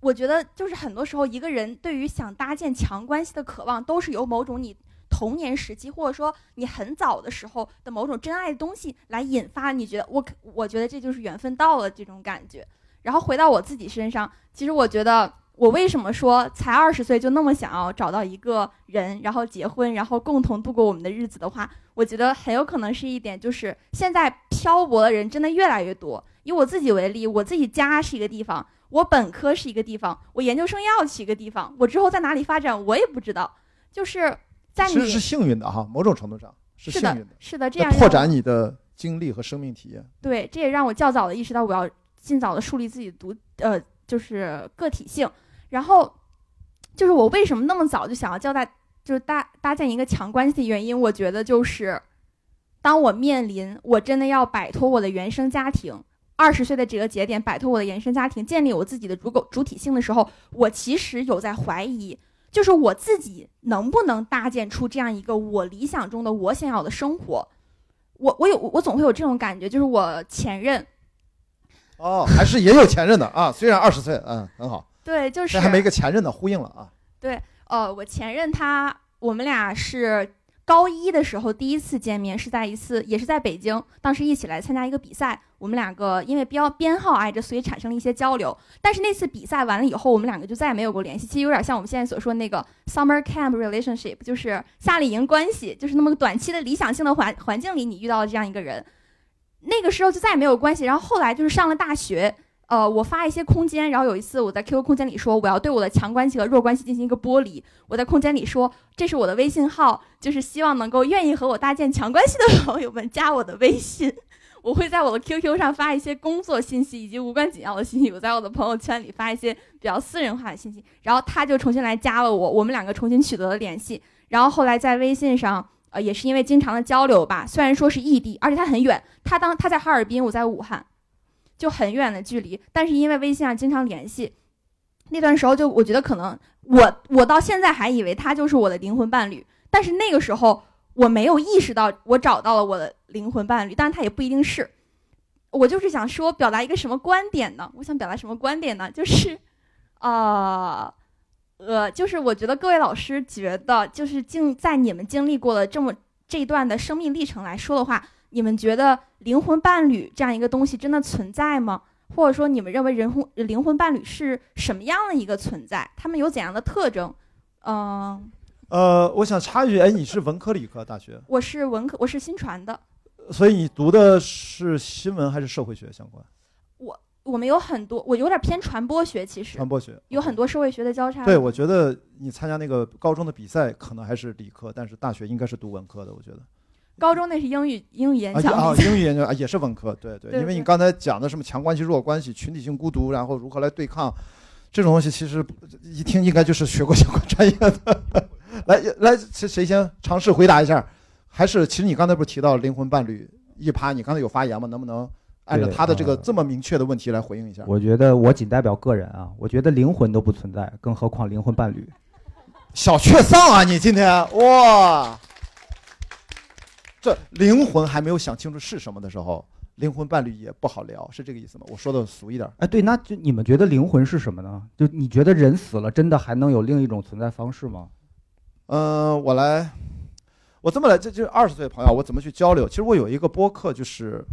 我觉得，就是很多时候，一个人对于想搭建强关系的渴望，都是由某种你童年时期，或者说你很早的时候的某种真爱的东西来引发。你觉得我，我觉得这就是缘分到了这种感觉。然后回到我自己身上，其实我觉得我为什么说才二十岁就那么想要找到一个人，然后结婚，然后共同度过我们的日子的话，我觉得很有可能是一点，就是现在漂泊的人真的越来越多。以我自己为例，我自己家是一个地方，我本科是一个地方，我研究生要去一个地方，我之后在哪里发展我也不知道。就是在你其实是幸运的哈，某种程度上是幸运的，，是的，这样拓展你的经历和生命体验。对，这也让我较早的意识到我要尽早的树立自己独呃，就是个体性。然后，就是我为什么那么早就想要交代，就是搭搭建一个强关系的原因，我觉得就是，当我面临我真的要摆脱我的原生家庭，二十岁的这个节点，摆脱我的原生家庭，建立我自己的主狗主体性的时候，我其实有在怀疑。就是我自己能不能搭建出这样一个我理想中的我想要的生活，我我有我总会有这种感觉，就是我前任。哦，还是也有前任的啊，虽然二十岁，嗯，很好，对，就是但还没个前任的，呼应了啊。对呃，我前任他，我们俩是高一的时候第一次见面，是在一次也是在北京，当时一起来参加一个比赛，我们两个因为标编号挨着，所以产生了一些交流。但是那次比赛完了以后，我们两个就再也没有过联系，其实有点像我们现在所说的那个 summer camp relationship，就是夏令营关系，就是那么个短期的理想性的环环境里，你遇到了这样一个人，那个时候就再也没有关系。然后后来就是上了大学。呃，我发一些空间，然后有一次我在 QQ 空间里说我要对我的强关系和弱关系进行一个剥离。我在空间里说这是我的微信号，就是希望能够愿意和我搭建强关系的朋友们加我的微信。我会在我的 QQ 上发一些工作信息以及无关紧要的信息，我在我的朋友圈里发一些比较私人化的信息，然后他就重新来加了我，我们两个重新取得了联系。然后后来在微信上，呃，也是因为经常的交流吧，虽然说是异地，而且他很远，他当他在哈尔滨，我在武汉。就很远的距离，但是因为微信上经常联系，那段时候就我觉得可能我我到现在还以为他就是我的灵魂伴侣，但是那个时候我没有意识到我找到了我的灵魂伴侣，但是他也不一定是。我就是想说表达一个什么观点呢？我想表达什么观点呢？就是，呃，呃，就是我觉得各位老师觉得，就是经在你们经历过了这么这一段的生命历程来说的话，你们觉得灵魂伴侣这样一个东西真的存在吗？或者说，你们认为人魂灵魂伴侣是什么样的一个存在？他们有怎样的特征？嗯、我想插一句，哎，你是文科理科大学，我是文科，我是新传的。所以你读的是新闻还是社会学相关？我我们有很多，我有点偏传播学，其实传播学有很多社会学的交叉。对，我觉得你参加那个高中的比赛，可能还是理科，但是大学应该是读文科的。我觉得高中那是英语英语演啊啊，讲比赛英语演讲啊也是文科，对对因为你刚才讲的什么强关系、弱关系、群体性孤独，然后如何来对抗，这种东西其实一听应该就是学过相关专业的。来来，谁谁先尝试回答一下？还是其实你刚才不是提到灵魂伴侣一趴，你刚才有发言吗？能不能按照他的这个呃这么明确的问题来回应一下？我觉得我仅代表个人啊，我觉得灵魂都不存在，更何况灵魂伴侣。小确丧啊，你今天哇，这灵魂还没有想清楚是什么的时候，灵魂伴侣也不好聊，是这个意思吗？我说的俗一点。哎，对，那就你们觉得灵魂是什么呢？就你觉得人死了，真的还能有另一种存在方式吗？嗯、我来，我这么来，这这二十岁的朋友，我怎么去交流？其实我有一个播客，就是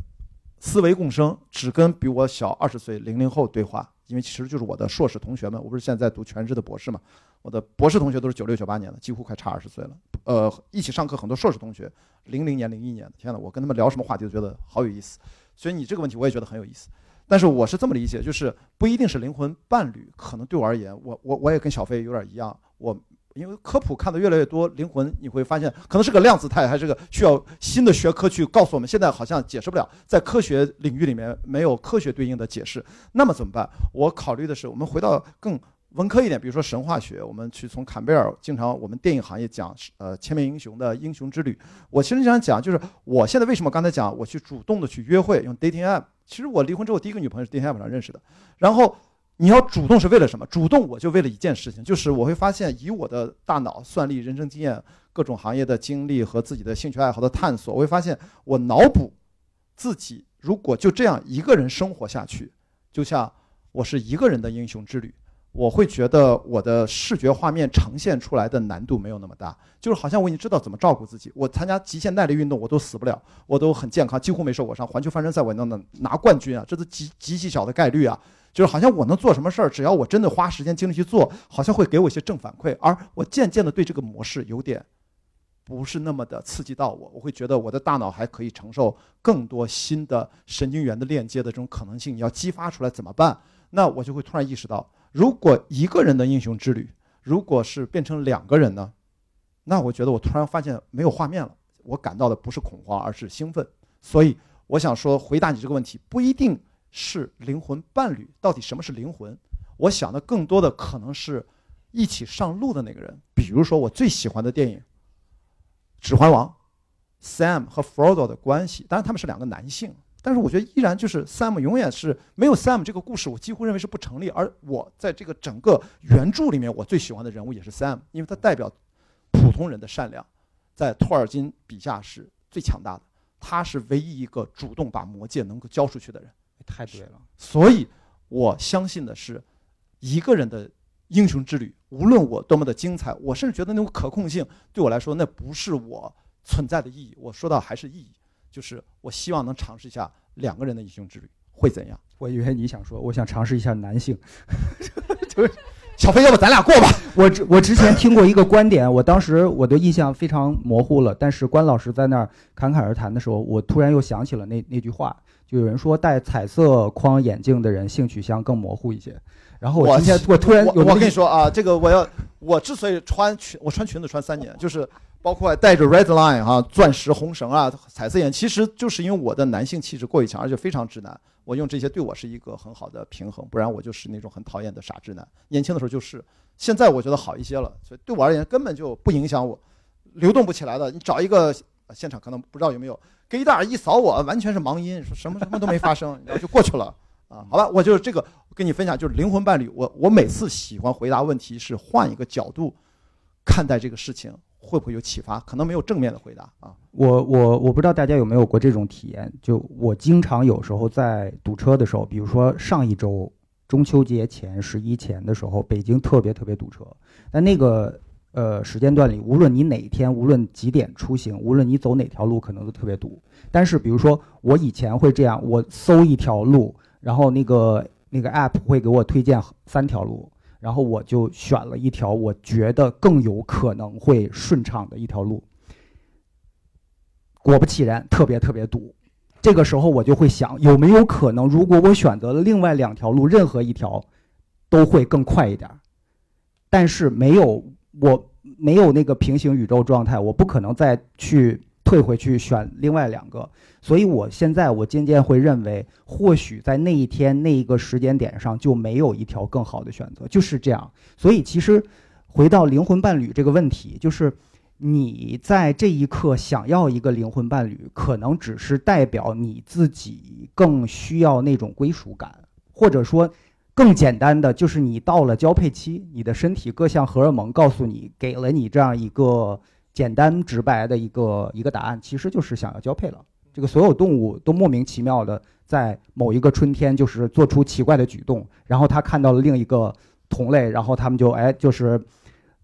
思维共生，只跟比我小二十岁零零后对话，因为其实就是我的硕士同学们，我不是现在读全职的博士嘛，我的博士同学都是九六九八年的，几乎快差二十岁了。呃，一起上课很多硕士同学，零零年、零一年的，天呐，我跟他们聊什么话题都觉得好有意思。所以你这个问题我也觉得很有意思。但是我是这么理解，就是不一定是灵魂伴侣，可能对我而言，我我我也跟小飞有点一样，我因为科普看的越来越多，灵魂你会发现可能是个量子态，还是个需要新的学科去告诉我们。现在好像解释不了，在科学领域里面没有科学对应的解释，那么怎么办？我考虑的是，我们回到更文科一点，比如说神话学，我们去从坎贝尔，经常我们电影行业讲呃千面英雄的英雄之旅。我其实想讲，就是我现在为什么刚才讲我去主动的去约会，用 dating app 其实我离婚之后第一个女朋友是 dating app 上认识的。然后你要主动是为了什么？主动我就为了一件事情，就是我会发现以我的大脑算力、人生经验、各种行业的经历和自己的兴趣爱好的探索，我会发现我脑补自己如果就这样一个人生活下去，就像我是一个人的英雄之旅。我会觉得我的视觉画面呈现出来的难度没有那么大，就是好像我已经知道怎么照顾自己。我参加极限耐力运动，我都死不了，我都很健康，几乎没受过伤。环球翻身赛我能能拿冠军啊，这是极极其小的概率啊。就是好像我能做什么事儿，只要我真的花时间精力去做，好像会给我一些正反馈。而我渐渐的对这个模式有点不是那么的刺激到我，我会觉得我的大脑还可以承受更多新的神经元的链接的这种可能性。你要激发出来怎么办？那我就会突然意识到。如果一个人的英雄之旅，如果是变成两个人呢？那我觉得我突然发现没有画面了。我感到的不是恐慌，而是兴奋。所以我想说，回答你这个问题，不一定是灵魂伴侣。到底什么是灵魂？我想的更多的可能是一起上路的那个人。比如说我最喜欢的电影《指环王》，Sam 和 Frodo 的关系，当然他们是两个男性。但是我觉得依然就是 Sam 永远是没有 Sam 这个故事，我几乎认为是不成立。而我在这个整个原著里面，我最喜欢的人物也是 Sam，因为他代表普通人的善良，在托尔金笔下是最强大的。他是唯一一个主动把魔戒能够交出去的人。太对了，所以我相信的是，一个人的英雄之旅，无论我多么的精彩，我甚至觉得那种可控性对我来说，那不是我存在的意义。我说到还是意义。就是我希望能尝试一下两个人的英雄之旅会怎样？我以为你想说，我想尝试一下男性。就是小飞，要不咱俩过吧？我之我之前听过一个观点，我当时我的印象非常模糊了。但是关老师在那儿侃侃而谈的时候，我突然又想起了那那句话，就有人说戴彩色框眼镜的人性取向更模糊一些。然后我今天 我突然我跟你说啊，这个我要我之所以穿裙，我穿裙子穿三年，就是。包括带着 red line 啊，钻石红绳啊，彩色眼，其实就是因为我的男性气质过于强，而且非常直男。我用这些对我是一个很好的平衡，不然我就是那种很讨厌的傻直男。年轻的时候就是，现在我觉得好一些了，所以对我而言根本就不影响我，流动不起来的。你找一个现场可能不知道有没有，gay 大一扫我，完全是盲音，说什么什么都没发生，然后就过去了啊。好吧，我就这个跟你分享，就是灵魂伴侣。我我每次喜欢回答问题是换一个角度看待这个事情。会不会有启发？可能没有正面的回答啊。我我我不知道大家有没有过这种体验。就我经常有时候在堵车的时候，比如说上一周中秋节前十一前的时候，北京特别特别堵车。但那个呃时间段里，无论你哪一天，无论几点出行，无论你走哪条路，可能都特别堵。但是比如说我以前会这样，我搜一条路，然后那个那个 app 会给我推荐三条路。然后我就选了一条我觉得更有可能会顺畅的一条路。果不其然，特别特别堵。这个时候我就会想，有没有可能，如果我选择了另外两条路，任何一条都会更快一点？但是没有，我没有那个平行宇宙状态，我不可能再去退回去选另外两个。所以，我现在我渐渐会认为，或许在那一天那一个时间点上就没有一条更好的选择，就是这样。所以，其实回到灵魂伴侣这个问题，就是你在这一刻想要一个灵魂伴侣，可能只是代表你自己更需要那种归属感，或者说更简单的，就是你到了交配期，你的身体各项荷尔蒙告诉你，给了你这样一个简单直白的一个一个答案，其实就是想要交配了。这个所有动物都莫名其妙的在某一个春天，就是做出奇怪的举动，然后他看到了另一个同类，然后他们就哎，就是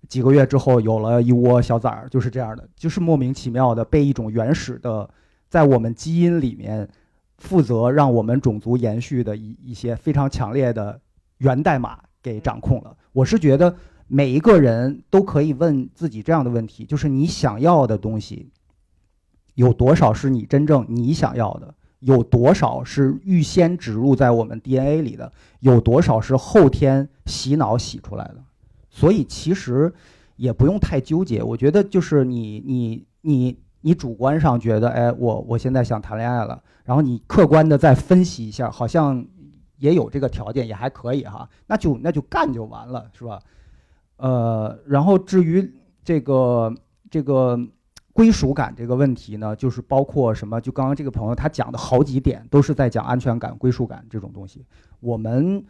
几个月之后有了一窝小崽儿，就是这样的，就是莫名其妙的被一种原始的，在我们基因里面负责让我们种族延续的一一些非常强烈的源代码给掌控了。我是觉得每一个人都可以问自己这样的问题，就是你想要的东西。有多少是你真正你想要的？有多少是预先植入在我们 DNA 里的？有多少是后天洗脑洗出来的？所以其实也不用太纠结。我觉得就是你你你你主观上觉得，哎，我我现在想谈恋爱了，然后你客观的再分析一下，好像也有这个条件，也还可以哈，那就那就干就完了，是吧？呃，然后至于这个这个。归属感这个问题呢，就是包括什么？就刚刚这个朋友他讲的好几点，都是在讲安全感、归属感这种东西。我们，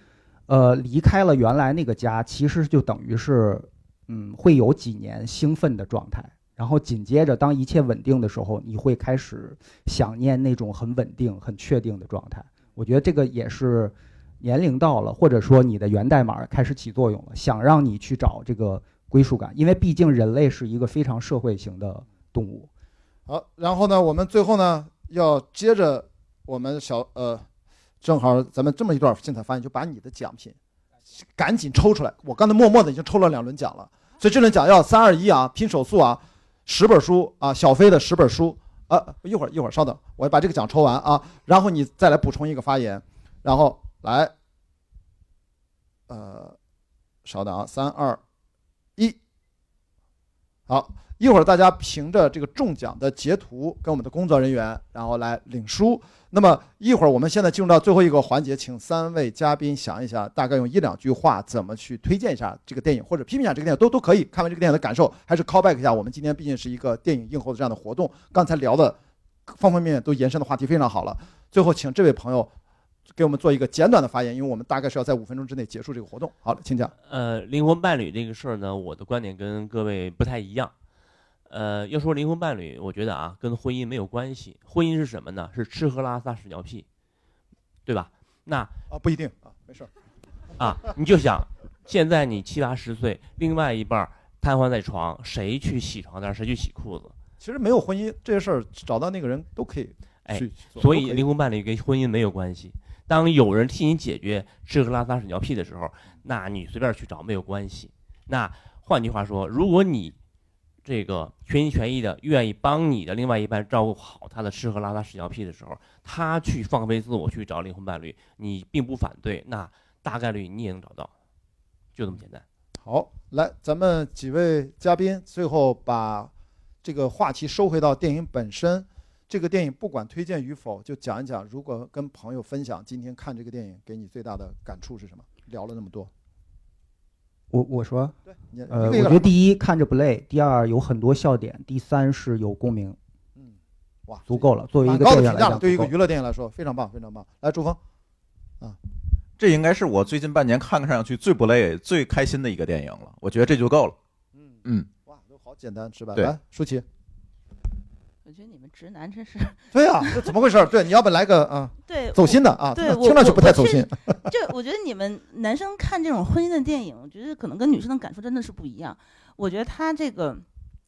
呃，离开了原来那个家，其实就等于是，嗯，会有几年兴奋的状态，然后紧接着当一切稳定的时候，你会开始想念那种很稳定、很确定的状态。我觉得这个也是年龄到了，或者说你的源代码开始起作用了，想让你去找这个归属感，因为毕竟人类是一个非常社会型的。动物，好，然后呢，我们最后呢要接着我们小呃，正好咱们这么一段精彩发言，就把你的奖品赶紧抽出来。我刚才默默的已经抽了两轮奖了，所以这轮奖要三二一啊，拼手速啊，十本书啊，小飞的十本书啊，一会儿一会儿稍等，我把这个奖抽完啊，然后你再来补充一个发言，然后来，呃，稍等啊，三二，好。一会儿大家凭着这个中奖的截图跟我们的工作人员，然后来领书。那么一会儿我们现在进入到最后一个环节，请三位嘉宾想一想，大概用一两句话怎么去推荐一下这个电影，或者批评一下这个电影都都可以。看完这个电影的感受，还是 call back 一下。我们今天毕竟是一个电影映后的这样的活动，刚才聊的方方面面都延伸的话题非常好了。最后请这位朋友给我们做一个简短的发言，因为我们大概是要在五分钟之内结束这个活动。好了，请讲。呃，灵魂伴侣这个事儿呢，我的观点跟各位不太一样。呃，要说灵魂伴侣，我觉得啊，跟婚姻没有关系。婚姻是什么呢？是吃喝拉撒屎尿屁，对吧？那啊，不一定啊，没事儿。啊，你就想，现在你七八十岁，另外一半瘫痪在床，谁去洗床单，谁去洗裤子？其实没有婚姻这些事儿，找到那个人都可以。哎，所以灵魂伴侣跟婚姻没有关系。当有人替你解决吃喝拉撒屎尿屁的时候，那你随便去找没有关系。那换句话说，如果你这个全心全意的愿意帮你的另外一半照顾好他的吃喝拉撒屎尿屁的时候，他去放飞自我去找灵魂伴侣，你并不反对，那大概率你也能找到，就这么简单。好，来，咱们几位嘉宾最后把这个话题收回到电影本身。这个电影不管推荐与否，就讲一讲，如果跟朋友分享今天看这个电影给你最大的感触是什么？聊了那么多。我我说，对，呃，我觉得第一看着不累，第二有很多笑点，第三是有共鸣，嗯，哇，足够了。作为一个电影来讲，对于一个娱乐电影来说，非常棒，非常棒。来，朱峰，啊，这应该是我最近半年看上去最不累、最开心的一个电影了。我觉得这就够了。嗯嗯，哇，都好简单是吧。来，舒淇。我觉得你们直男真是 对呀，这怎么回事？对，你要不来个啊？对，走心的啊？对，听上去不太走心。就我觉得你们男生看这种婚姻的电影，我觉得可能跟女生的感受真的是不一样。我觉得他这个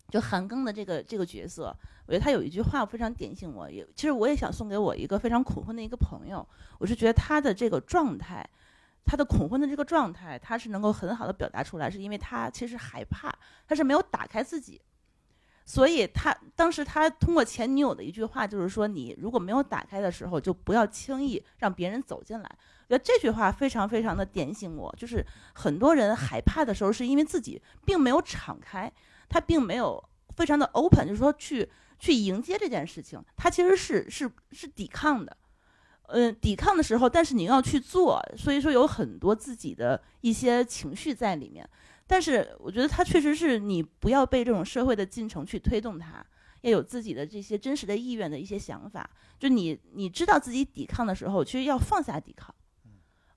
就韩庚的这个这个角色，我觉得他有一句话非常点醒我。也其实我也想送给我一个非常恐婚的一个朋友。我是觉得他的这个状态，他的恐婚的这个状态，他是能够很好的表达出来，是因为他其实害怕，他是没有打开自己。所以他当时他通过前女友的一句话，就是说你如果没有打开的时候，就不要轻易让别人走进来。我觉得这句话非常非常的点醒我，就是很多人害怕的时候，是因为自己并没有敞开，他并没有非常的 open，就是说去去迎接这件事情，他其实是是是抵抗的，嗯，抵抗的时候，但是你要去做，所以说有很多自己的一些情绪在里面。但是我觉得他确实是你不要被这种社会的进程去推动他，要有自己的这些真实的意愿的一些想法。就你你知道自己抵抗的时候，其实要放下抵抗。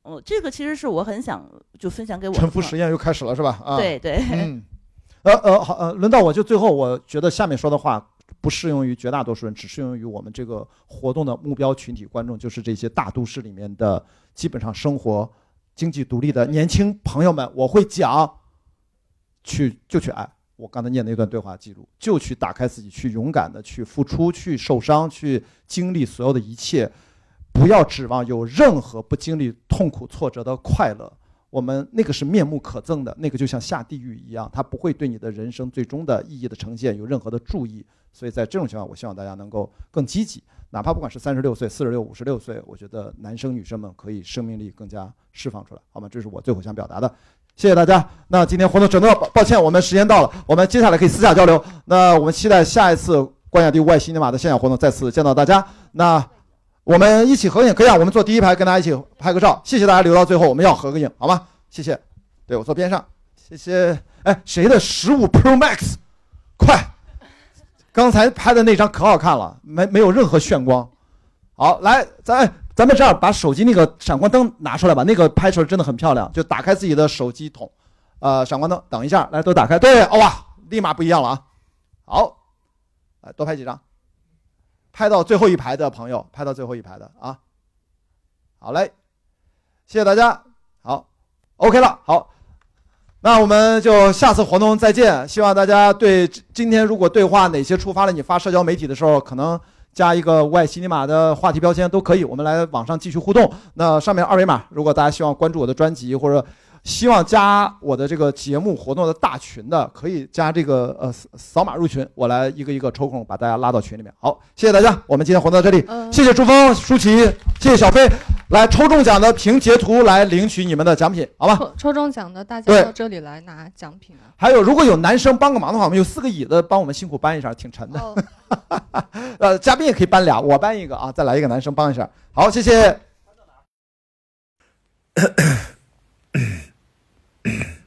哦，这个其实是我很想就分享给我。沉浮实验又开始了是吧？啊，对对。嗯，呃呃好呃，轮到我就最后我觉得下面说的话不适用于绝大多数人，只适用于我们这个活动的目标群体观众，就是这些大都市里面的基本上生活经济独立的年轻朋友们。我会讲。去就去爱，我刚才念的那段对话记录，就去打开自己，去勇敢的去付出，去受伤，去经历所有的一切，不要指望有任何不经历痛苦挫折的快乐。我们那个是面目可憎的，那个就像下地狱一样，它不会对你的人生最终的意义的呈现有任何的注意。所以在这种情况，我希望大家能够更积极，哪怕不管是三十六岁、四十六、五十六岁，我觉得男生女生们可以生命力更加释放出来，好吗？这是我最后想表达的。谢谢大家。那今天活动整个，抱歉，我们时间到了，我们接下来可以私下交流。那我们期待下一次关雅迪外西尼玛的线下活动再次见到大家。那我们一起合影，可以啊，我们坐第一排，跟大家一起拍个照。谢谢大家留到最后，我们要合个影，好吗？谢谢。对我坐边上，谢谢。哎，谁的十五 Pro Max？快，刚才拍的那张可好看了，没没有任何炫光。好，来，咱咱们这样把手机那个闪光灯拿出来吧，那个拍出来真的很漂亮。就打开自己的手机筒，呃，闪光灯，等一下，来都打开。对，哇，立马不一样了啊。好，来多拍几张，拍到最后一排的朋友，拍到最后一排的啊。好嘞，谢谢大家。好，OK 了，好。那我们就下次活动再见。希望大家对今天如果对话哪些触发了你发社交媒体的时候，可能加一个无爱西尼玛的话题标签都可以。我们来网上继续互动。那上面二维码，如果大家希望关注我的专辑或者希望加我的这个节目活动的大群的，可以加这个呃扫码入群，我来一个一个抽空把大家拉到群里面。好，谢谢大家，我们今天活动到这里。谢谢朱峰、舒淇，谢谢小飞。来抽中奖的凭截图来领取你们的奖品，好吧？抽抽中奖的大家到这里来拿奖品啊！还有，如果有男生帮个忙的话，我们有四个椅子帮我们辛苦搬一下，挺沉的。哈哈哈，呃，嘉宾也可以搬俩，我搬一个啊，再来一个男生帮一下，好，谢谢。